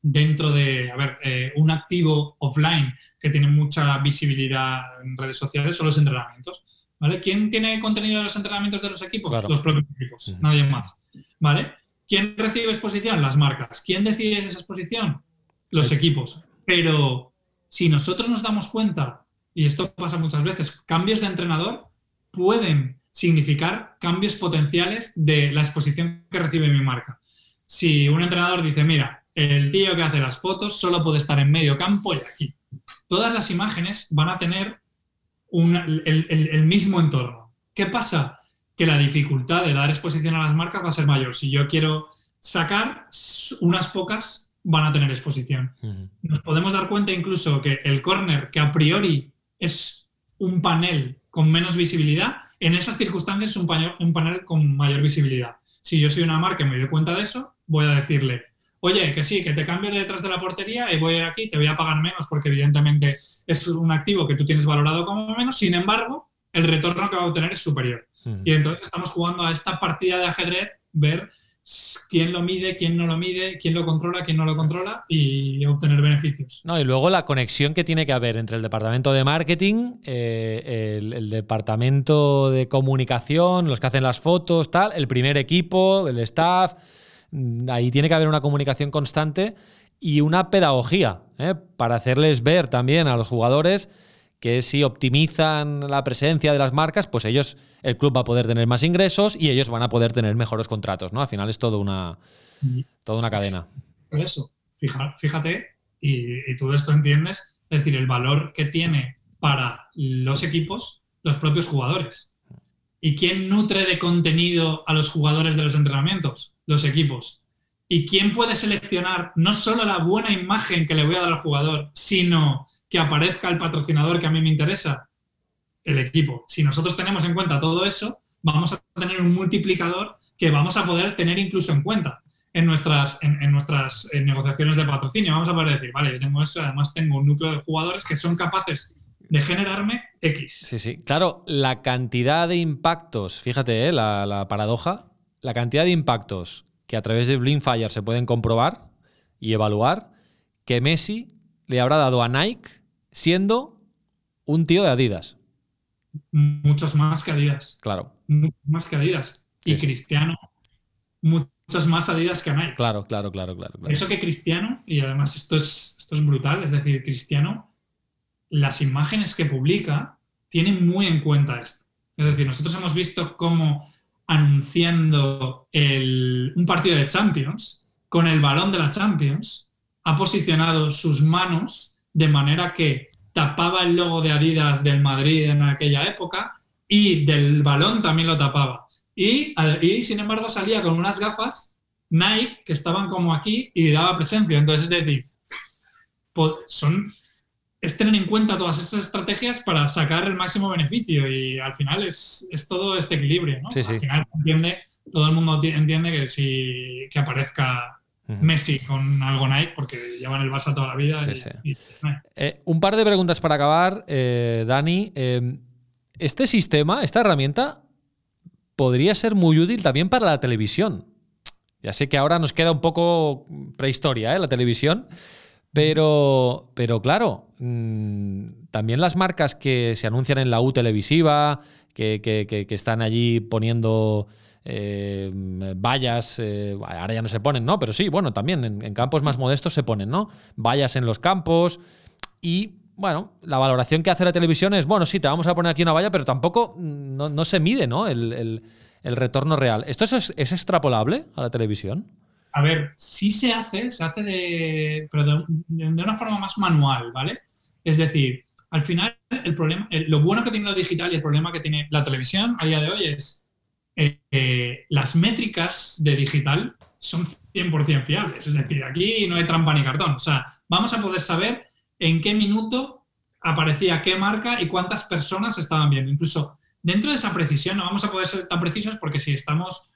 dentro de, a ver, eh, un activo offline que tiene mucha visibilidad en redes sociales son los entrenamientos. ¿Vale? ¿Quién tiene contenido de los entrenamientos de los equipos? Claro. Los propios equipos, nadie más. ¿Vale? ¿Quién recibe exposición? Las marcas. ¿Quién decide esa exposición? Los equipos. Pero si nosotros nos damos cuenta, y esto pasa muchas veces, cambios de entrenador pueden significar cambios potenciales de la exposición que recibe mi marca. Si un entrenador dice, mira, el tío que hace las fotos solo puede estar en medio campo y aquí. Todas las imágenes van a tener el, el- el mismo entorno. ¿Qué pasa? Que la dificultad de dar exposición a las marcas va a ser mayor. Si yo quiero sacar, unas pocas van a tener exposición. Nos podemos dar cuenta incluso que el corner, que a priori es un panel con menos visibilidad, en esas circunstancias es un panel, un panel con mayor visibilidad. Si yo soy una marca y me doy cuenta de eso, voy a decirle, oye, que sí, que te cambio de detrás de la portería y voy a ir aquí, te voy a pagar menos porque evidentemente es un activo que tú tienes valorado como menos, sin embargo, el retorno que va a obtener es superior. Y entonces estamos jugando a esta partida de ajedrez, ver quién lo mide, quién no lo mide, quién lo controla, quién no lo controla y obtener beneficios. No, y luego la conexión que tiene que haber entre el departamento de marketing, eh, el, el departamento de comunicación, los que hacen las fotos, tal, el primer equipo, el staff. Mm, Ahí tiene que haber una comunicación constante y una pedagogía ¿eh? para hacerles ver también a los jugadores que si optimizan la presencia de las marcas, pues ellos, el club va a poder tener más ingresos y ellos van a poder tener mejores contratos, ¿no? Al final es todo una, toda una cadena. Por eso, fija- fíjate, y, y tú de esto entiendes, es decir, el valor que tiene para los equipos los propios jugadores. ¿Y quién nutre de contenido a los jugadores de los entrenamientos? Los equipos. ¿Y quién puede seleccionar no solo la buena imagen que le voy a dar al jugador, sino que aparezca el patrocinador que a mí me interesa? El equipo. Si nosotros tenemos en cuenta todo eso, vamos a tener un multiplicador que vamos a poder tener incluso en cuenta en nuestras, en, nuestras eh, negociaciones de patrocinio. Vamos a poder decir, vale, yo tengo eso, además tengo un núcleo de jugadores que son capaces de generarme X. Sí, sí. Claro, la cantidad de impactos, fíjate, ¿eh? la, la paradoja, la cantidad de impactos que a través de Blinkfire se pueden comprobar y evaluar que Messi le habrá dado a Nike siendo un tío de Adidas. Muchos más que Adidas. Claro, Muchos más que Adidas. Y Sí. Cristiano, muchos más Adidas que Nike. claro, claro, claro, claro. claro. Eso que Cristiano, y además esto es, esto es brutal, es decir, Cristiano, las imágenes que publica tienen muy en cuenta esto. Es decir, nosotros hemos visto cómo anunciando el- un partido de Champions, con el balón de la Champions, ha posicionado sus manos de manera que tapaba el logo de Adidas del Madrid en aquella época y del balón también lo tapaba. Y, y sin embargo salía con unas gafas Nike que estaban como aquí y daba presencia. Entonces, es decir, son, es tener en cuenta todas estas estrategias para sacar el máximo beneficio y al final es, es todo este equilibrio. ¿no? Al final se entiende, todo el mundo entiende que si que aparezca Messi con algo Nike porque llevan el Barça toda la vida. Eh, un par de preguntas para acabar, eh, Dani. Eh, este sistema, esta herramienta, podría ser muy útil también para la televisión. Ya sé que ahora nos queda un poco prehistoria, la televisión. Pero, pero claro, mm, también las marcas que se anuncian en la U televisiva, que, están allí poniendo eh, vallas, eh, ahora ya no se ponen, ¿no? Pero sí, bueno, también en, campos más modestos se ponen, ¿no? Vallas en los campos y, bueno, la valoración que hace la televisión es, bueno, sí, te vamos a poner aquí una valla, pero tampoco mm, no, se mide, ¿no? El, retorno real. ¿Esto es, es extrapolable a la televisión? A ver, sí se hace, se hace de, pero de, una forma más manual, ¿vale? Es decir, al final, el problema, lo bueno que tiene lo digital y el problema que tiene la televisión a día de hoy es eh, eh, las métricas de digital son 100% fiables. Es decir, aquí no hay trampa ni cartón. O sea, vamos a poder saber en qué minuto aparecía qué marca y cuántas personas estaban viendo. Incluso dentro de esa precisión no vamos a poder ser tan precisos porque si estamos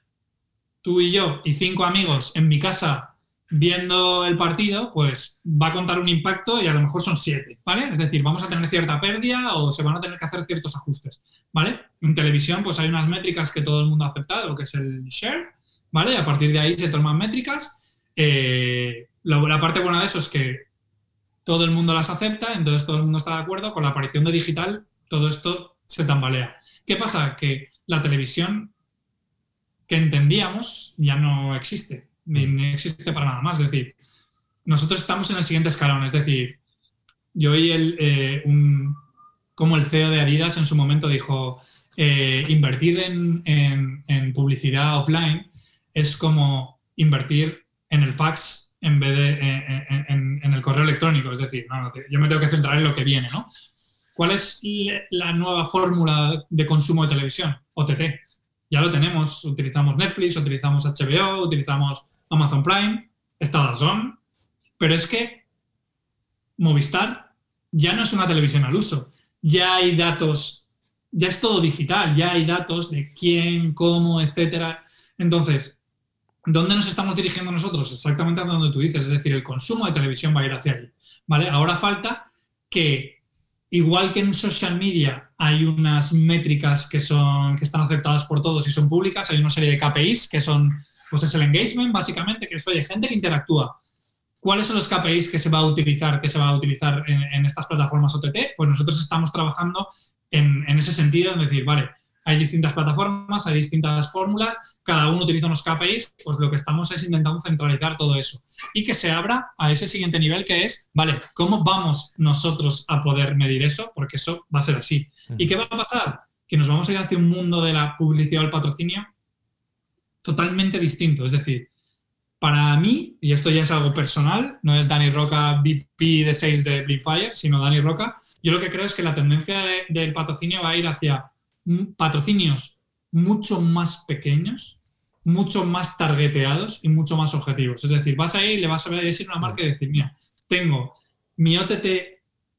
tú y yo y cinco amigos en mi casa viendo el partido, pues va a contar un impacto y a lo mejor son siete, ¿vale? Es decir, vamos a tener cierta pérdida o se van a tener que hacer ciertos ajustes, ¿vale? En televisión, pues hay unas métricas que todo el mundo ha aceptado, que es el share, ¿vale? Y a partir de ahí se toman métricas. Eh, la, parte buena de eso es que todo el mundo las acepta, entonces todo el mundo está de acuerdo. Con la aparición de digital, todo esto se tambalea. ¿Qué pasa? Que la televisión que entendíamos ya no existe, ni, existe para nada más. Es decir, nosotros estamos en el siguiente escalón, es decir, yo oí el, eh, como el CEO de Adidas en su momento dijo, eh, invertir en, publicidad offline es como invertir en el fax en vez de en, el correo electrónico. Es decir, yo me tengo que centrar en lo que viene, ¿no? ¿Cuál es la nueva fórmula de consumo de televisión? OTT ya lo tenemos. Utilizamos Netflix, utilizamos HBO, utilizamos Amazon Prime, está son pero es que Movistar ya no es una televisión al uso. Ya hay datos, ya es todo digital, ya hay datos de quién, cómo, etcétera. Entonces, ¿dónde nos estamos dirigiendo nosotros? Exactamente a donde tú dices, es decir, el consumo de televisión va a ir hacia ahí. ¿Vale? Ahora falta que Igual que en social media hay unas métricas que, son, que están aceptadas por todos y son públicas, hay una serie de KPIs que son, pues es el engagement básicamente, que es, oye, gente que interactúa. ¿Cuáles son los KPIs que se va a utilizar, que se va a utilizar en, estas plataformas OTT? Pues nosotros estamos trabajando en, en ese sentido, en decir, vale, hay distintas plataformas, hay distintas fórmulas, cada uno utiliza unos KPIs, pues lo que estamos es intentando centralizar todo eso y que se abra a ese siguiente nivel que es, vale, ¿cómo vamos nosotros a poder medir eso? Porque eso va a ser así. ¿Y qué va a pasar? Que nos vamos a ir hacia un mundo de la publicidad o el patrocinio totalmente distinto. Es decir, para mí, y esto ya es algo personal, no es Dani Roca, VP de Sales de Blinkfire, sino Dani Roca, yo lo que creo es que la tendencia del patrocinio va a ir hacia patrocinios mucho más pequeños, mucho más targeteados y mucho más objetivos. Es decir, vas a ir y le vas a decir a una marca y decir, mira, tengo mi OTT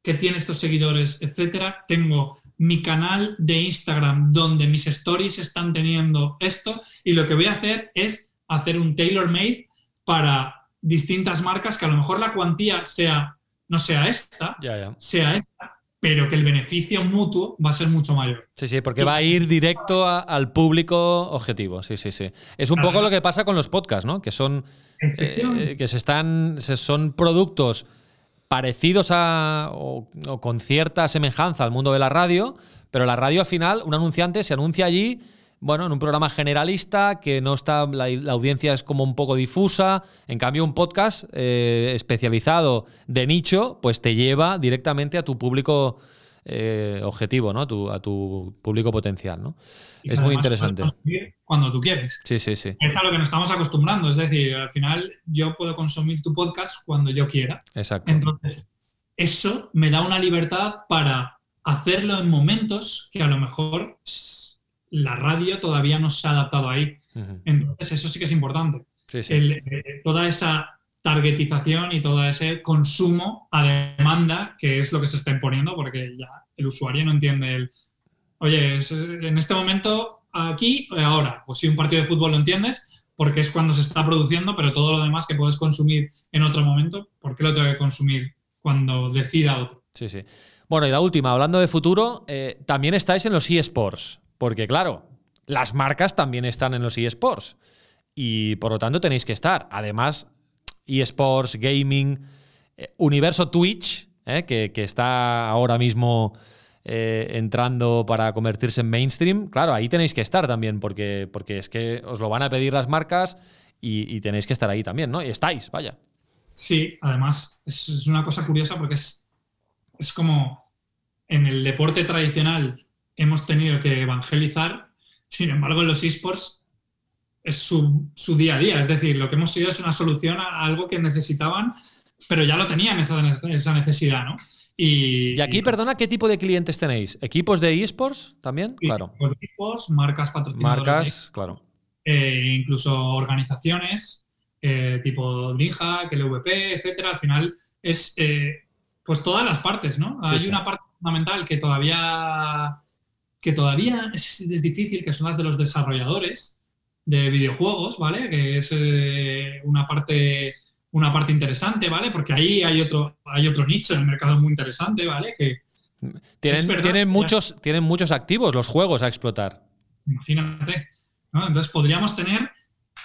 que tiene estos seguidores, etcétera, tengo mi canal de Instagram donde mis stories están teniendo esto y lo que voy a hacer es hacer un tailor made para distintas marcas que a lo mejor la cuantía sea no sea esta, sea esta, pero que el beneficio mutuo va a ser mucho mayor. Sí, sí, porque va a ir directo al público objetivo. Sí, sí, sí. Es un poco lo que pasa con los podcasts, ¿no? Que son eh, que se están son productos parecidos a o, con cierta semejanza al mundo de la radio, pero la radio al final un anunciante se anuncia allí bueno, en un programa generalista que no está, la, audiencia es como un poco difusa. En cambio, un podcast eh, especializado de nicho, pues te lleva directamente a tu público eh, objetivo, ¿no? Tu- a tu público potencial, ¿no? Y Es muy interesante. Cuando tú quieres. Sí, sí, sí, Es a lo que nos estamos acostumbrando. Es decir, al final yo puedo consumir tu podcast cuando yo quiera. exacto. Entonces, eso me da una libertad para hacerlo en momentos que a lo mejor la radio todavía no se ha adaptado ahí. Entonces, eso sí que es importante. Sí, sí. El, eh, toda esa targetización y todo ese consumo a demanda, que es lo que se está imponiendo, porque ya el usuario no entiende el, oye, en este momento, aquí ahora, pues si un partido de fútbol lo entiendes, porque es cuando se está produciendo, pero todo lo demás que puedes consumir en otro momento, ¿por qué lo tengo que consumir cuando decida otro? Sí, sí. Bueno, y la última, hablando de futuro, eh, también estáis en los eSports, porque claro, las marcas también están en los eSports y por lo tanto tenéis que estar. Además, eSports, gaming, eh, universo Twitch, eh, que, está ahora mismo eh, entrando para convertirse en mainstream, claro, ahí tenéis que estar también, porque, porque es que os lo van a pedir las marcas y, y tenéis que estar ahí también, ¿no? Y estáis, vaya. Sí, además es, es una cosa curiosa porque es, es como en el deporte tradicional hemos tenido que evangelizar, sin embargo en los esports es su, su día a día, es decir, lo que hemos sido es una solución a algo que necesitaban, pero ya lo tenían esa, esa necesidad, ¿no? Y, Y aquí, perdona, ¿qué tipo de clientes tenéis? ¿Equipos de eSports también? Sí, Claro. equipos, marcas patrocinadoras de Marcas, claro. eh, incluso organizaciones eh, tipo Dreamhack, LVP, etcétera. Al final es eh, pues todas las partes, ¿no? Sí, Hay sí. una parte fundamental que todavía que todavía es, es difícil, que son las de los desarrolladores de videojuegos, ¿vale? Que es eh, una parte una parte interesante, ¿vale? Porque ahí hay otro hay otro nicho en el mercado muy interesante, ¿vale? Que Tienen, verdad, tienen, ya. muchos, tienen muchos activos los juegos a explotar. Imagínate. ¿no? Entonces podríamos tener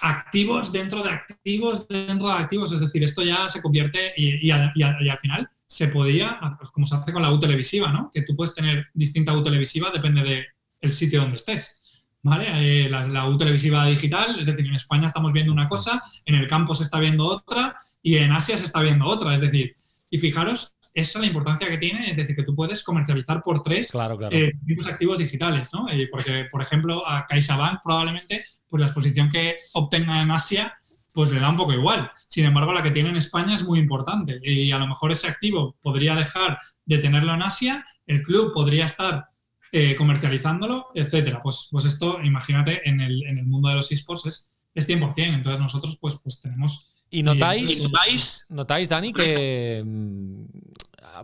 activos dentro de activos dentro de activos. Es decir, esto ya se convierte y, y a- y a- y al final se podía, pues como se hace con la U televisiva, ¿no? Que tú puedes tener distinta U televisiva, depende del sitio donde estés. ¿Vale? Eh, la, la U televisiva digital, es decir, en España estamos viendo una cosa, en el campo se está viendo otra y en Asia se está viendo otra. Es decir, y fijaros, esa es la importancia que tiene, es decir, que tú puedes comercializar por tres Claro, claro. eh, distintos activos digitales, ¿no? Eh, porque, por ejemplo, a CaixaBank probablemente, pues la exposición que obtenga en Asia, pues le da un poco igual. Sin embargo, la que tiene en España es muy importante y a lo mejor ese activo podría dejar de tenerlo en Asia, el club podría estar eh, comercializándolo, etcétera. Pues, pues esto, imagínate, en el, en el mundo de los esports es, es 100%. Entonces nosotros, pues, pues tenemos... ¿Y notáis, ¿Y notáis? notáis, Dani, que mm,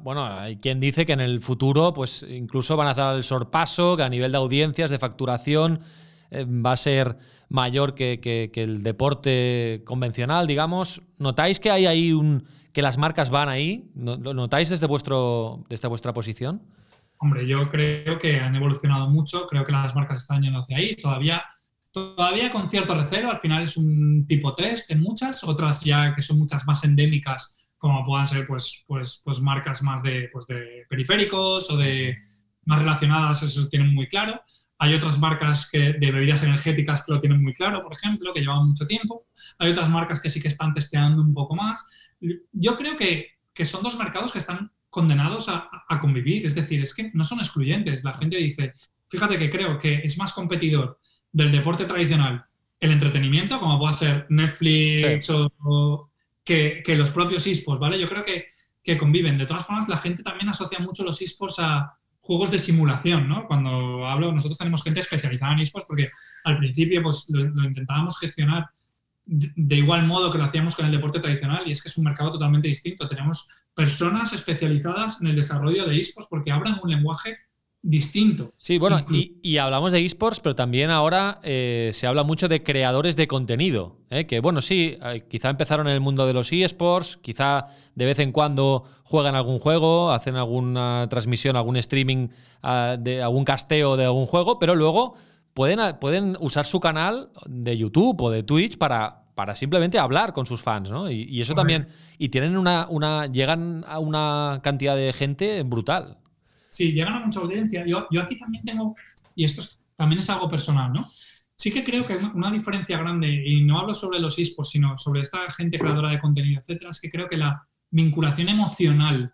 bueno, hay quien dice que en el futuro, pues incluso van a dar el sorpaso, que a nivel de audiencias, de facturación, eh, va a ser mayor que, que- que el deporte convencional, digamos. ¿Notáis que hay ahí un. que las marcas van ahí? ¿No- ¿Lo notáis desde vuestro. desde vuestra posición? Hombre, yo creo que han evolucionado mucho, creo que las marcas están yendo hacia ahí, todavía, todavía con cierto recelo, al final es un tipo test en muchas, otras ya que son muchas más endémicas, como puedan ser pues, pues, pues marcas más de, pues de periféricos o de más relacionadas, eso tienen muy claro. Hay otras marcas que, de bebidas energéticas que lo tienen muy claro, por ejemplo, que llevan mucho tiempo. Hay otras marcas que sí que están testeando un poco más. Yo creo que, que son dos mercados que están condenados a, a convivir. Es decir, es que no son excluyentes. La gente dice, fíjate que creo que es más competidor del deporte tradicional el entretenimiento, como pueda ser Netflix Sí. o, o que, que los propios esports, ¿vale? Yo creo que, que conviven. De todas formas, la gente también asocia mucho los esports a juegos de simulación, ¿no? Cuando hablo, nosotros tenemos gente especializada en esports porque al principio pues lo, lo intentábamos gestionar de, igual modo que lo hacíamos con el deporte tradicional y es que es un mercado totalmente distinto. Tenemos personas especializadas en el desarrollo de esports porque hablan un lenguaje distinto. Sí, bueno, y, y hablamos de esports, pero también ahora eh, se habla mucho de creadores de contenido. ¿eh? Que bueno, sí, eh, quizá empezaron en el mundo de los esports, quizá de vez en cuando juegan algún juego, hacen alguna transmisión, algún streaming ah, de algún casteo de algún juego, pero luego pueden, pueden usar su canal de YouTube o de Twitch para, para simplemente hablar con sus fans, ¿no? Y, y eso también. Y tienen una, una. llegan a una cantidad de gente brutal. Sí, llegan a mucha audiencia. Yo, yo aquí también tengo, y esto es- también es algo personal, ¿no? Sí que creo que una, una diferencia grande, y no hablo sobre los esports, sino sobre esta gente creadora de contenido, etcétera, es que creo que la vinculación emocional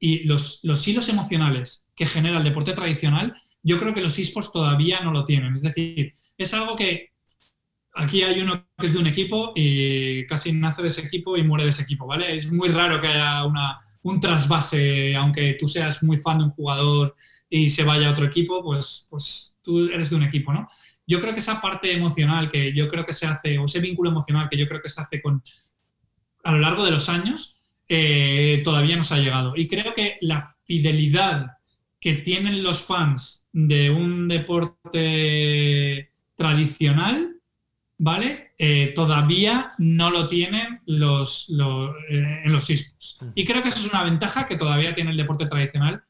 y los, los hilos emocionales que genera el deporte tradicional, yo creo que los esports todavía no lo tienen. Es decir, es algo que aquí hay uno que es de un equipo y casi nace de ese equipo y muere de ese equipo, ¿vale? Es muy raro que haya una, un trasvase, aunque tú seas muy fan de un jugador y se vaya a otro equipo, pues, pues tú eres de un equipo, ¿no? Yo creo que esa parte emocional que yo creo que se hace, o ese vínculo emocional que yo creo que se hace con, a lo largo de los años, eh, todavía nos ha llegado. Y creo que la fidelidad que tienen los fans de un deporte tradicional, ¿vale? Eh, todavía no lo tienen los, eh, en los esports. Y creo que eso es una ventaja que todavía tiene el deporte tradicional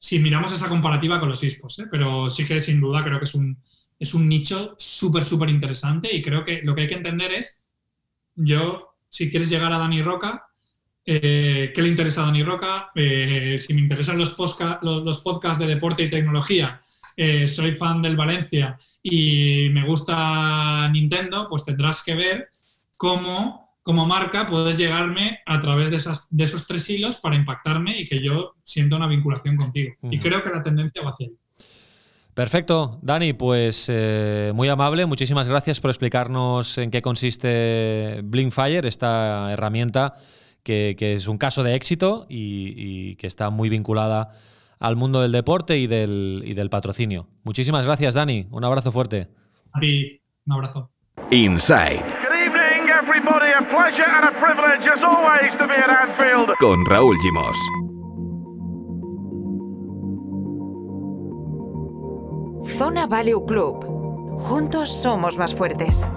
si miramos esa comparativa con los esports. Pero sí que sin duda creo que es un, es un nicho súper, súper interesante y creo que lo que hay que entender es, yo, si quieres llegar a Dani Roca, eh, ¿qué le interesa a Dani Roca? Eh, si me interesan los, los, podcasts de deporte y tecnología, eh, soy fan del Valencia y me gusta Nintendo, pues tendrás que ver cómo como marca puedes llegarme a través de, esas, de esos tres hilos para impactarme y que yo sienta una vinculación contigo. Y creo que la tendencia va hacia ahí. Perfecto, Dani, pues muy amable, muchísimas gracias por explicarnos en qué consiste Blinkfire, esta herramienta que, es un caso de éxito y, que está muy vinculada al mundo del deporte y del, y del patrocinio. Muchísimas gracias, Dani. Un abrazo fuerte. A ti, un abrazo. Inside. Con Raúl Gimos. Zona Value Club. Juntos somos más fuertes.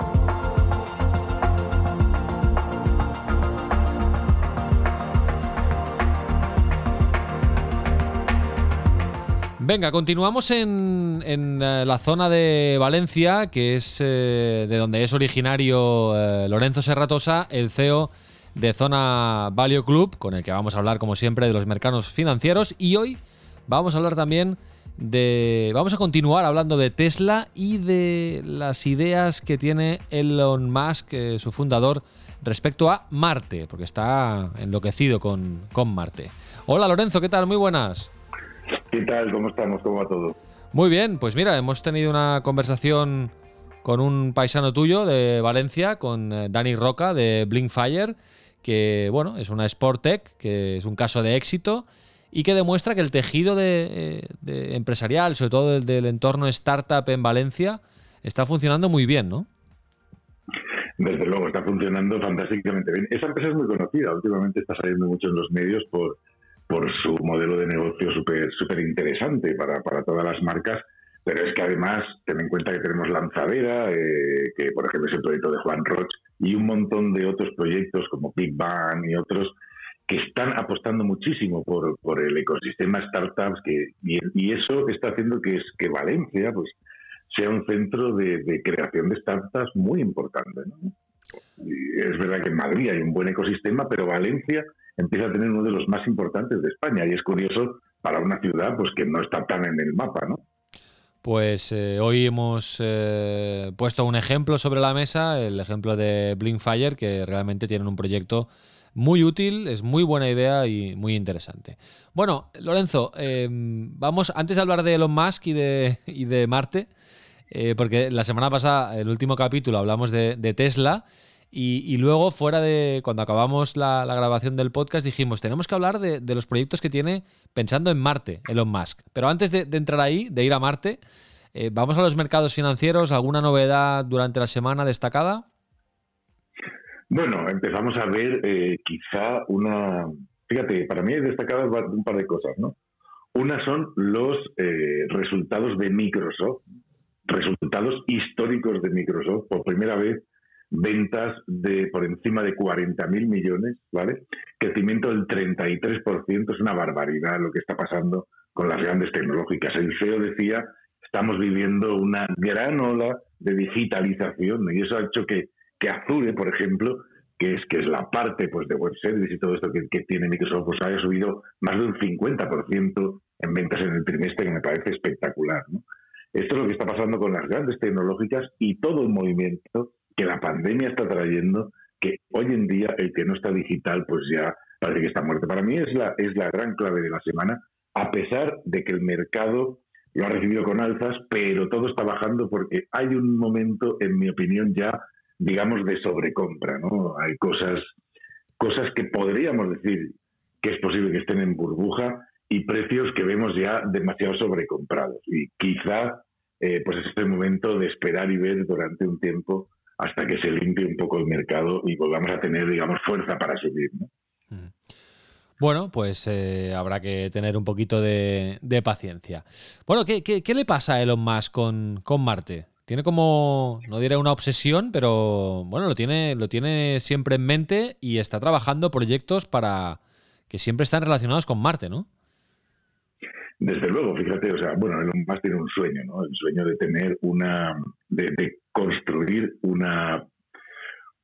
Venga, continuamos en, eh, la zona de Valencia, que es eh, de donde es originario eh, Lorenzo Serratosa, el CEO de Zona Value Club, con el que vamos a hablar, como siempre, de los mercados financieros. Y hoy vamos a hablar también de. Vamos a continuar hablando de Tesla y de las ideas que tiene Elon Musk, su fundador, respecto a Marte, porque está enloquecido con, con Marte. Hola Lorenzo, ¿qué tal? Muy buenas. ¿Qué tal? ¿Cómo estamos? ¿Cómo va todo? Muy bien, pues mira, hemos tenido una conversación con un paisano tuyo de Valencia, con eh, Dani Roca de Blinkfire, que bueno, es una Sportec, que es un caso de éxito y que demuestra que el tejido de, eh, empresarial, sobre todo del, del, entorno startup en Valencia, está funcionando muy bien, ¿no? Desde luego, está funcionando fantásticamente bien. Esa empresa es muy conocida, últimamente está saliendo mucho en los medios por, por su modelo de negocio súper interesante para, para todas las marcas, pero es que además ten en cuenta que tenemos Lanzadera, eh, que por ejemplo es el proyecto de Juan Roch, y un montón de otros proyectos como Big Bang y otros que están apostando muchísimo por, por el ecosistema startups que, y, eso está haciendo que, es, que Valencia pues, sea un centro de, creación de startups muy importante. es verdad que en Madrid hay un buen ecosistema, pero Valencia empieza a tener uno de los más importantes de España. Y es curioso para una ciudad pues que no está tan en el mapa, ¿no? Pues eh, hoy hemos eh, puesto un ejemplo sobre la mesa, el ejemplo de Blinkfire, que realmente tienen un proyecto muy útil, es muy buena idea y muy interesante. Bueno, Lorenzo, em, vamos, antes de hablar de Elon Musk y de, Marte, eh, porque la semana pasada, el último capítulo, hablamos de Tesla. Y, luego, fuera de cuando acabamos la, grabación del podcast, dijimos, tenemos que hablar de, los proyectos que tiene pensando en Marte, Elon Musk. Pero antes de, entrar ahí, de ir a Marte, eh, vamos a los mercados financieros. ¿Alguna novedad durante la semana destacada? Bueno, empezamos a ver eh, quizá una... Fíjate, para mí es destacada un par de cosas, ¿no? Una son los eh, resultados de Microsoft, resultados históricos de Microsoft. Por primera vez ventas de por encima de 40.000 millones, ¿vale? Crecimiento del 33%, es una barbaridad lo que está pasando con las grandes tecnológicas. El CEO decía, estamos viviendo una gran ola de digitalización y eso ha hecho que, que Azure, por ejemplo, que es, que es la parte pues, de web service y todo esto que, que tiene Microsoft, pues haya subido más de un 50% en ventas en el trimestre, que me parece espectacular. Esto es lo que está pasando con las grandes tecnológicas y todo el movimiento que la pandemia está trayendo, que hoy en día el que no está digital, pues ya parece que está muerto. Para mí es la, es la gran clave de la semana, a pesar de que el mercado lo ha recibido con alzas, pero todo está bajando porque hay un momento, en mi opinión, ya, digamos, de sobrecompra, ¿no? Hay cosas, cosas que podríamos decir que es posible que estén en burbuja y precios que vemos ya demasiado sobrecomprados. Y quizá eh, pues es el momento de esperar y ver durante un tiempo hasta que se limpie un poco el mercado y volvamos a tener, digamos, fuerza para subir. Mm. Bueno, pues eh, habrá que tener un poquito de, paciencia. Bueno, ¿qué, ¿qué, le pasa a Elon Musk con, con Marte? Tiene como, no diré una obsesión, pero bueno, lo tiene, lo tiene siempre en mente y está trabajando proyectos para que siempre están relacionados con Marte, ¿no? Desde luego, fíjate, o sea, bueno, Elon Musk tiene un sueño, ¿no? El sueño de tener una, de, construir una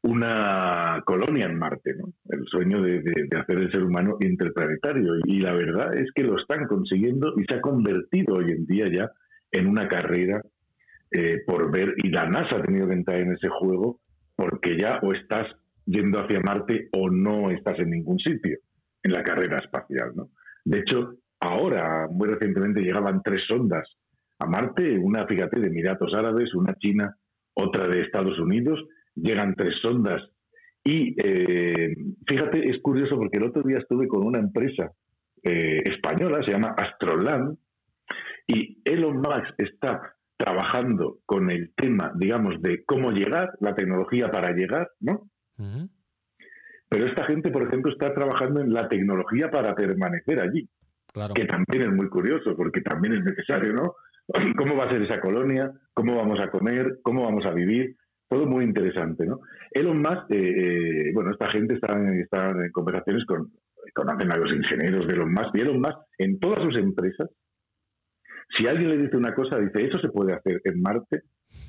una colonia en Marte, ¿no? El sueño de, hacer el ser humano interplanetario. Y la verdad es que lo están consiguiendo y se ha convertido hoy en día ya en una carrera eh, por ver, y la NASA ha tenido que entrar en ese juego porque ya o estás yendo hacia Marte o no estás en ningún sitio en la carrera espacial, ¿no? De hecho, ahora, muy recientemente, llegaban tres sondas a Marte, una, fíjate, de Emiratos Árabes, una china, otra de Estados Unidos, llegan tres sondas. Y eh, fíjate, es curioso porque el otro día estuve con una empresa eh, española, se llama Astroland, y Elon Musk está trabajando con el tema, digamos, de cómo llegar, la tecnología para llegar, ¿no? Pero esta gente, por ejemplo, está trabajando en la tecnología para permanecer allí, que también es muy curioso, porque también es necesario, ¿no? ¿Cómo va a ser esa colonia? ¿Cómo vamos a comer? ¿Cómo vamos a vivir? todo muy interesante, ¿no? Elon Musk, eh, eh, bueno, esta gente está, en conversaciones con, conocen a los ingenieros de Elon Musk, y Elon Musk, en todas sus empresas, si alguien le dice una cosa, dice, ¿eso se puede hacer en Marte?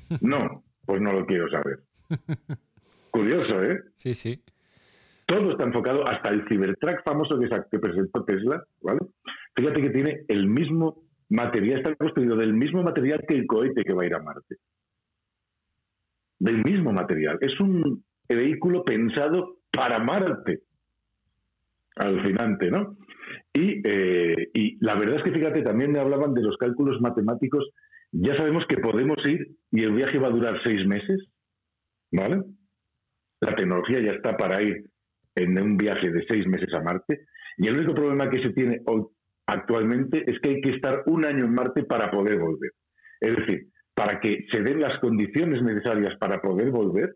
No, pues no lo quiero saber. Curioso, ¿eh? Sí, sí. Todo está enfocado, hasta el Cybertruck famoso que, que presentó Tesla, ¿vale? Fíjate que tiene el mismo material, está construido del mismo material que el cohete que va a ir a Marte del mismo material. Es un vehículo pensado para Marte. Alucinante, ¿no? Y, eh, y la verdad es que fíjate, también me hablaban de los cálculos matemáticos. Ya sabemos que podemos ir y el viaje va a durar seis meses, ¿vale? La tecnología ya está para ir en un viaje de seis meses a Marte. Y el único problema que se tiene hoy actualmente es que hay que estar un año en Marte para poder volver. Es decir, para que se den las condiciones necesarias para poder volver,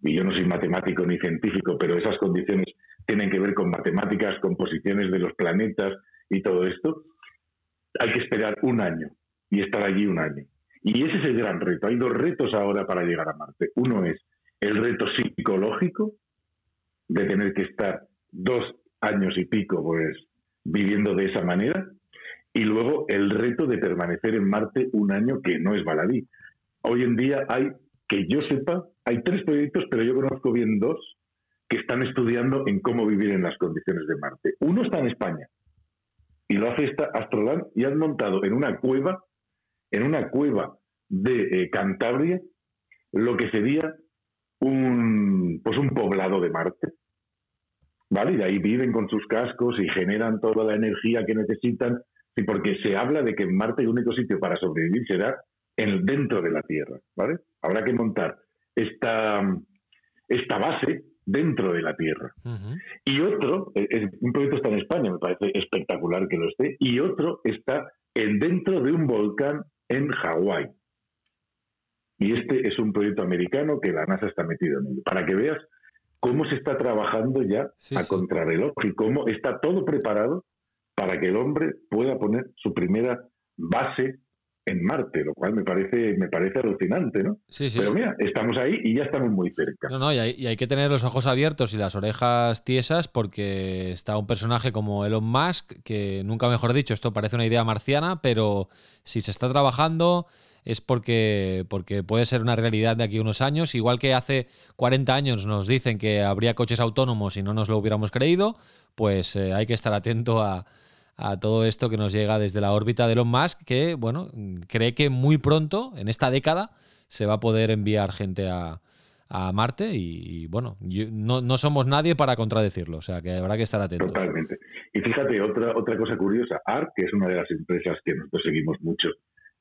y yo no soy matemático ni científico, pero esas condiciones tienen que ver con matemáticas, con posiciones de los planetas y todo esto, hay que esperar un año y estar allí un año. Y ese es el gran reto. Hay dos retos ahora para llegar a Marte. Uno es el reto psicológico de tener que estar dos años y pico pues viviendo de esa manera y luego el reto de permanecer en Marte un año que no es baladí. Hoy en día hay, que yo sepa, hay tres proyectos, pero yo conozco bien dos que están estudiando en cómo vivir en las condiciones de Marte. Uno está en España y lo hace esta Astroland y han montado en una cueva, en una cueva de eh, Cantabria, lo que sería un, pues un poblado de Marte. ¿Vale? Y de ahí viven con sus cascos y generan toda la energía que necesitan Sí, porque se habla de que en Marte el único sitio para sobrevivir será en, dentro de la Tierra, ¿vale? Habrá que montar esta, esta base dentro de la Tierra. Y otro, un proyecto está en España, me parece espectacular que lo esté, y otro está en, dentro de un volcán en Hawái. Y este es un proyecto americano que la NASA está metido en él. Para que veas cómo se está trabajando ya a contrarreloj y cómo está todo preparado para que el hombre pueda poner su primera base en Marte, lo cual me parece, me parece alucinante, ¿no? Sí, sí. Pero mira, estamos ahí y ya estamos muy cerca. No, no, y hay, que tener los ojos abiertos y las orejas tiesas porque está un personaje como Elon Musk, que nunca mejor dicho, esto parece una idea marciana, pero si se está trabajando es porque, porque puede ser una realidad de aquí a unos años, igual que hace 40 años nos dicen que habría coches autónomos y no nos lo hubiéramos creído, pues eh, hay que estar atento a, a todo esto que nos llega desde la órbita de Elon Musk, que bueno, cree que muy pronto, en esta década, se va a poder enviar gente a, a Marte y, bueno, no, no, somos nadie para contradecirlo, o sea que habrá que estar atentos. Totalmente. Y fíjate, otra, otra cosa curiosa, ARC, que es una de las empresas que nosotros seguimos mucho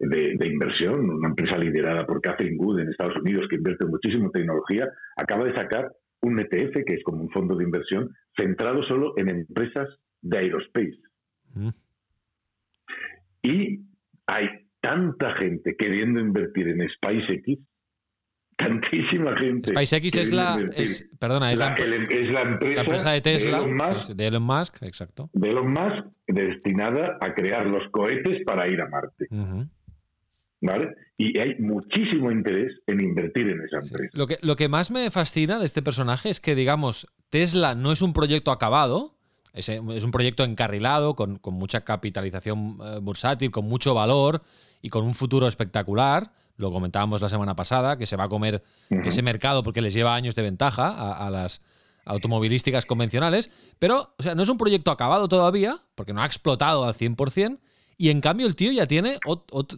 de, inversión, una empresa liderada por Catherine Wood en Estados Unidos que invierte muchísimo en tecnología, acaba de sacar un ETF, que es como un fondo de inversión, centrado solo en empresas de aerospace. Mm. Y hay tanta gente queriendo invertir en SpaceX tantísima gente. SpaceX es la, perdona, es la, empresa, de Tesla, de Elon, Musk, de Elon Musk, exacto. De Elon Musk, destinada a crear los cohetes para ir a Marte. ¿Vale? Y hay muchísimo interés en invertir en esa empresa. Lo, que, lo que más me fascina de este personaje es que, digamos, Tesla no es un proyecto acabado, es, un proyecto encarrilado, con, con mucha capitalización eh, bursátil, con mucho valor y con un futuro espectacular lo comentábamos la semana pasada, que se va a comer ese mercado porque les lleva años de ventaja a, las automovilísticas convencionales, pero o sea, no es un proyecto acabado todavía, porque no ha explotado al 100%, y en cambio el tío ya tiene,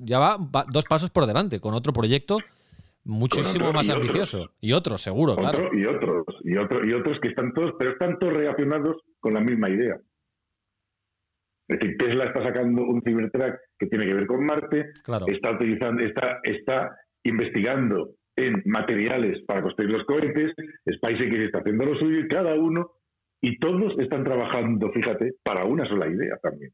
ya va, dos pasos por delante, con otro proyecto muchísimo más ambicioso. Y otros, seguro, claro. Y otros, y, otros, y otros que están todos, pero están todos relacionados con la misma idea. Es decir, Tesla está sacando un Cybertruck que tiene que ver con Marte, está utilizando, está, está investigando en materiales para construir los cohetes, SpaceX está haciendo lo suyo y cada uno, y todos están trabajando, fíjate, para una sola idea también.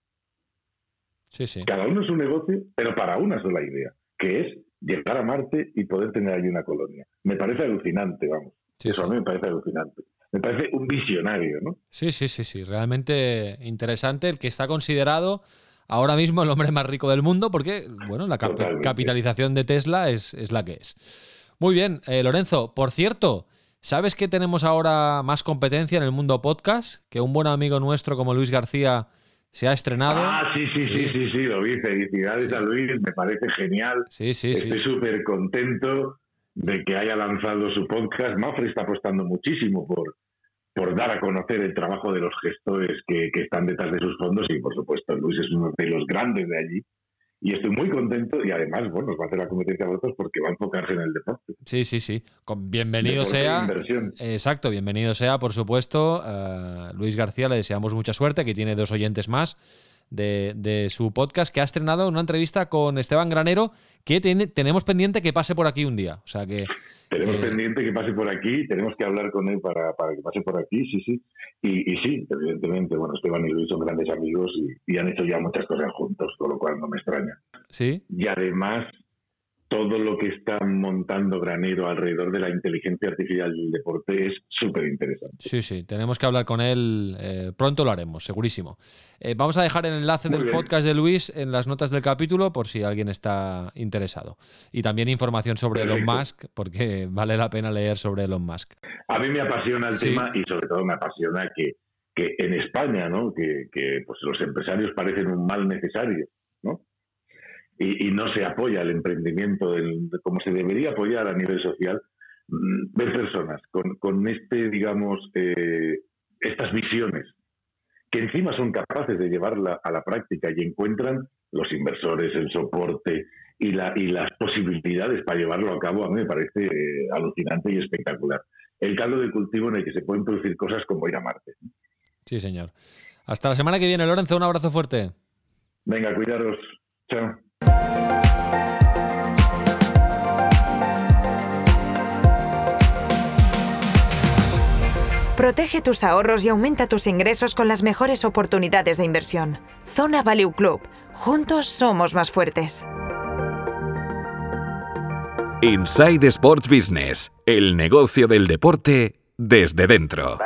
Sí, sí. Cada uno es un negocio, pero para una sola idea, que es llegar a Marte y poder tener ahí una colonia. Me parece alucinante, vamos. Eso a mí me parece alucinante me parece un visionario, ¿no? Sí, sí, sí, sí, realmente interesante, el que está considerado ahora mismo el hombre más rico del mundo, porque, bueno, la capitalización de Tesla es, es, la que es. Muy bien, eh, Lorenzo, por cierto, ¿sabes que tenemos ahora más competencia en el mundo podcast? Que un buen amigo nuestro como Luis García se ha estrenado. Ah, sí, sí, sí, sí, sí, lo vi. Felicidades a Luis, me parece genial. Sí, sí, Estoy súper contento de que haya lanzado su podcast. Mafre está apostando muchísimo por, por dar a conocer el trabajo de los gestores que, están detrás de sus fondos y, por supuesto, Luis es uno de los grandes de allí. Y estoy muy contento y además, bueno, nos va a hacer la competencia a vosotros porque va a enfocarse en el deporte. Sí, sí, sí. bienvenido sea. Exacto, bienvenido sea, por supuesto. Uh, Luis García, le deseamos mucha suerte, que tiene dos oyentes más de, su podcast, que ha estrenado una entrevista con Esteban Granero, que tiene, tenemos pendiente que pase por aquí un día. O sea que. Tenemos pendiente que pase por aquí, tenemos que hablar con él para, para que pase por aquí, sí, sí. Y, y, sí, evidentemente, bueno, Esteban y Luis son grandes amigos y, y, han hecho ya muchas cosas juntos, con lo cual no me extraña. Sí. Y además, todo lo que está montando Granero alrededor de la inteligencia artificial del deporte es súper interesante. Sí, sí, tenemos que hablar con él, eh, pronto lo haremos, segurísimo. Eh, vamos a dejar el enlace del podcast de Luis en las notas del capítulo por si alguien está interesado. Y también información sobre Elon Musk, porque vale la pena leer sobre Elon Musk. A mí me apasiona el tema y sobre todo me apasiona que, que en España, ¿no? que, que pues los empresarios parecen un mal necesario, y, no se apoya el emprendimiento como se debería apoyar a nivel social, mm, ver personas con, este, digamos, eh, estas visiones que encima son capaces de llevarla a la práctica y encuentran los inversores, el soporte y, la, y las posibilidades para llevarlo a cabo, a mí me parece eh, alucinante y espectacular. El caldo de cultivo en el que se pueden producir cosas como ir a Marte. Sí, señor. Hasta la semana que viene, Lorenzo. Un abrazo fuerte. Venga, cuidaros. Chao. Protege tus ahorros y aumenta tus ingresos con las mejores oportunidades de inversión. Zona Value Club. Juntos somos más fuertes. Inside Sports Business. El negocio del deporte desde dentro.